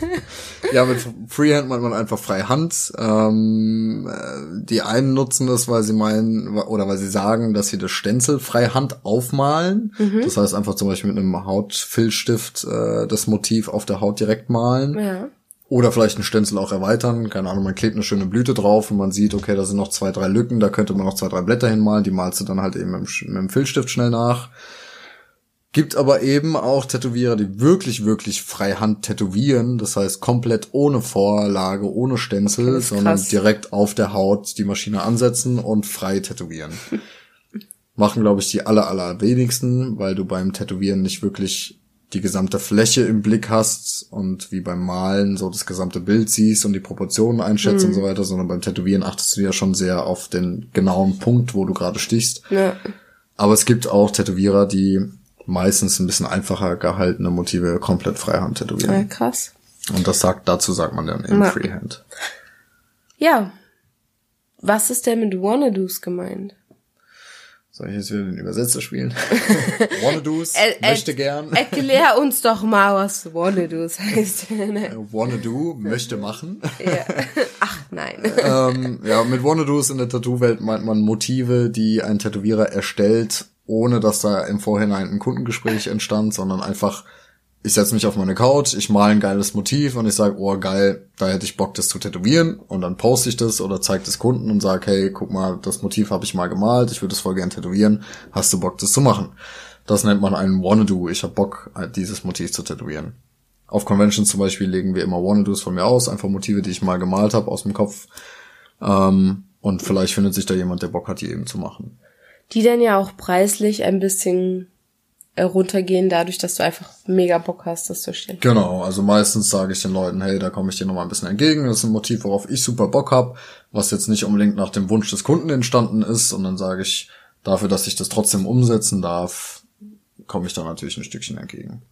ja, mit Freehand meint man einfach Freihand. Ähm, äh, die einen nutzen das, weil sie meinen, oder weil sie sagen, dass sie das Stenzel Freihand aufmalen. Das heißt einfach zum Beispiel mit einem Hautfilzstift äh, das Motiv auf der Haut direkt malen. Ja. Oder vielleicht einen Stenzel auch erweitern. Keine Ahnung, man klebt eine schöne Blüte drauf und man sieht, okay, da sind noch zwei, drei Lücken, da könnte man noch zwei, drei Blätter hinmalen. Die malst du dann halt eben mit dem, Filzstift schnell nach. Gibt aber eben auch Tätowierer, die wirklich, wirklich freihand tätowieren. Das heißt, komplett ohne Vorlage, ohne Stenzel, ist sondern krass. direkt auf der Haut die Maschine ansetzen und frei tätowieren. Machen, glaube ich, die aller, aller wenigsten, weil du beim Tätowieren nicht wirklich die gesamte Fläche im Blick hast und wie beim Malen so das gesamte Bild siehst und die Proportionen einschätzt und so weiter, sondern beim Tätowieren achtest du ja schon sehr auf den genauen Punkt, wo du gerade stichst. ja. Aber es gibt auch Tätowierer, die meistens ein bisschen einfacher gehaltene Motive komplett freihand ja, tätowieren. krass. Und das sagt, dazu sagt man dann eben Ja. Freehand. Ja. Was ist denn mit Wannadoos gemeint? Soll ich jetzt wieder den Übersetzer spielen? Wannadoos, Äh, äh, möchte gern. Erklär uns doch mal, was Wannadoos heißt. Wanna do, möchte machen. ja. Ach nein. ähm, ja, mit Wannadoos in der Tattoo-Welt meint man Motive, die ein Tätowierer erstellt, ohne dass da im Vorhinein ein Kundengespräch entstand, sondern einfach, ich setze mich auf meine Couch, ich male ein geiles Motiv und ich sage, oh geil, da hätte ich Bock, das zu tätowieren und dann poste ich das oder zeige das Kunden und sage, hey, guck mal, das Motiv habe ich mal gemalt, ich würde das voll gern tätowieren, hast du Bock, das zu machen? Das nennt man einen Wanna-Do, ich habe Bock, dieses Motiv zu tätowieren. Auf Conventions zum Beispiel legen wir immer Wanna-Dos von mir aus, einfach Motive, die ich mal gemalt habe aus dem Kopf. Ähm, und vielleicht findet sich da jemand, der Bock hat, die eben zu machen. Die dann ja auch preislich ein bisschen runtergehen, dadurch, dass du einfach mega Bock hast, das zu stellen. Genau, also meistens sage ich den Leuten, hey, da komme ich dir nochmal ein bisschen entgegen. Das ist ein Motiv, worauf ich super Bock hab, was jetzt nicht unbedingt nach dem Wunsch des Kunden entstanden ist. Und dann sage ich, dafür, dass ich das trotzdem umsetzen darf, komme ich da natürlich ein Stückchen entgegen.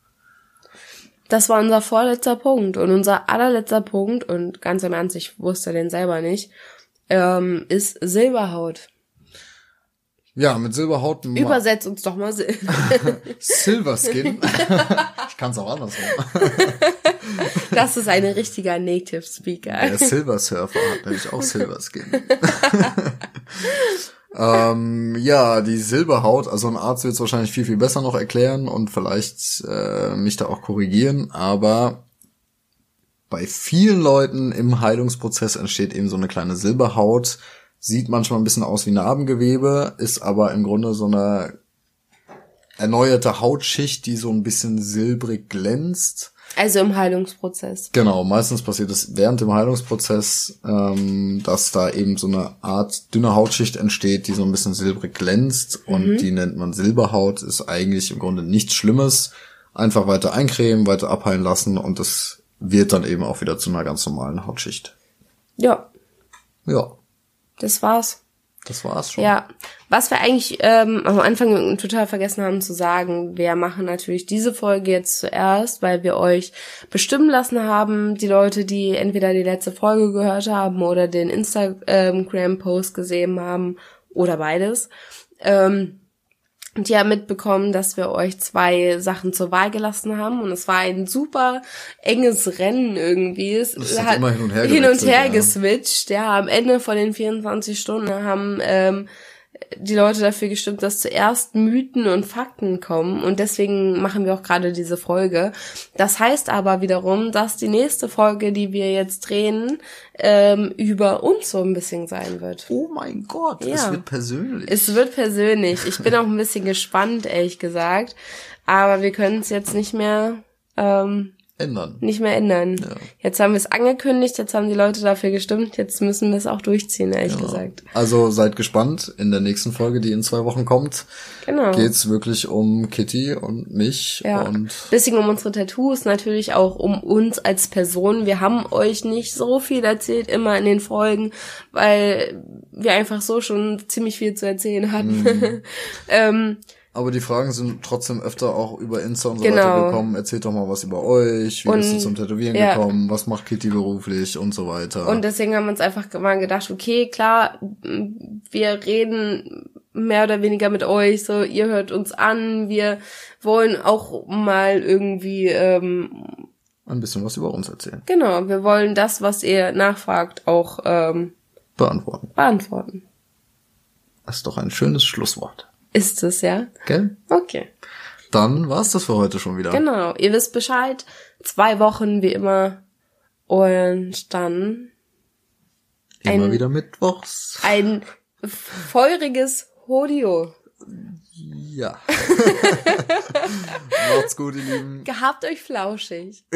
Das war unser vorletzter Punkt. Und unser allerletzter Punkt, und ganz im Ernst, ich wusste den selber nicht, ähm, ist Silberhaut. Ja, mit Silberhaut. Übersetz uns doch mal Sil Silver Skin. ich kann es auch anders machen. Das ist ein richtiger Native Speaker. Der Silver Surfer hat nämlich auch Silver Skin. ähm, ja, die Silberhaut, also ein Arzt wird es wahrscheinlich viel, viel besser noch erklären und vielleicht äh, mich da auch korrigieren, aber bei vielen Leuten im Heilungsprozess entsteht eben so eine kleine Silberhaut, sieht manchmal ein bisschen aus wie Narbengewebe, ist aber im Grunde so eine erneuerte Hautschicht, die so ein bisschen silbrig glänzt. Also im Heilungsprozess. Genau, meistens passiert es während dem Heilungsprozess, ähm, dass da eben so eine Art dünne Hautschicht entsteht, die so ein bisschen silbrig glänzt und Mhm. die nennt man Silberhaut, ist eigentlich im Grunde nichts Schlimmes. Einfach weiter eincremen, weiter abheilen lassen und das wird dann eben auch wieder zu einer ganz normalen Hautschicht. Ja, Ja, das war's. das war's schon. Ja, was wir eigentlich ähm, am Anfang total vergessen haben zu sagen, wir machen natürlich diese Folge jetzt zuerst, weil wir euch bestimmen lassen haben, die Leute, die entweder die letzte Folge gehört haben oder den Instagram-Post gesehen haben oder beides. Ähm, die haben mitbekommen, dass wir euch zwei Sachen zur Wahl gelassen haben und es war ein super enges Rennen irgendwie. Es Es hat immer hin und her hin und her ja. geswitcht. Ja, am Ende von den 24 Stunden haben ähm, die Leute dafür gestimmt, dass zuerst Mythen und Fakten kommen und deswegen machen wir auch gerade diese Folge. Das heißt aber wiederum, dass die nächste Folge, die wir jetzt drehen, ähm, über uns so ein bisschen sein wird. Oh mein Gott, Ja. es wird persönlich. Es wird persönlich. Ich bin auch ein bisschen gespannt, ehrlich gesagt. Aber wir können es jetzt nicht mehr, ähm, ändern. nicht mehr ändern. Ja. Jetzt haben wir es angekündigt, jetzt haben die Leute dafür gestimmt, jetzt müssen wir es auch durchziehen, ehrlich gesagt. Also seid gespannt. In der nächsten Folge, die in zwei Wochen kommt, Genau. geht's wirklich um Kitty und mich Ja, und bisschen um unsere Tattoos, natürlich auch um uns als Person. Wir haben euch nicht so viel erzählt, immer in den Folgen, weil wir einfach so schon ziemlich viel zu erzählen hatten. Mhm. ähm, Aber die Fragen sind trotzdem öfter auch über Insta und so Genau. weiter gekommen. Erzählt doch mal was über euch. Wie bist du Und- zum Tätowieren ja. gekommen? Was macht Kitty beruflich und so weiter. Und deswegen haben wir uns einfach mal gedacht, okay, klar, wir reden mehr oder weniger mit euch, so ihr hört uns an, wir wollen auch mal irgendwie, ähm, Ein bisschen was über uns erzählen. genau, wir wollen das, was ihr nachfragt, auch ähm, Beantworten. beantworten. Das ist doch ein schönes Schlusswort. Ist es, ja? Gell? Okay. Dann war's das für heute schon wieder. Genau, ihr wisst Bescheid. Zwei Wochen wie immer. Und dann Immer ein- wieder mittwochs. ein feuriges Hodio. Ja. Macht's gut, ihr Lieben. Gehabt euch flauschig.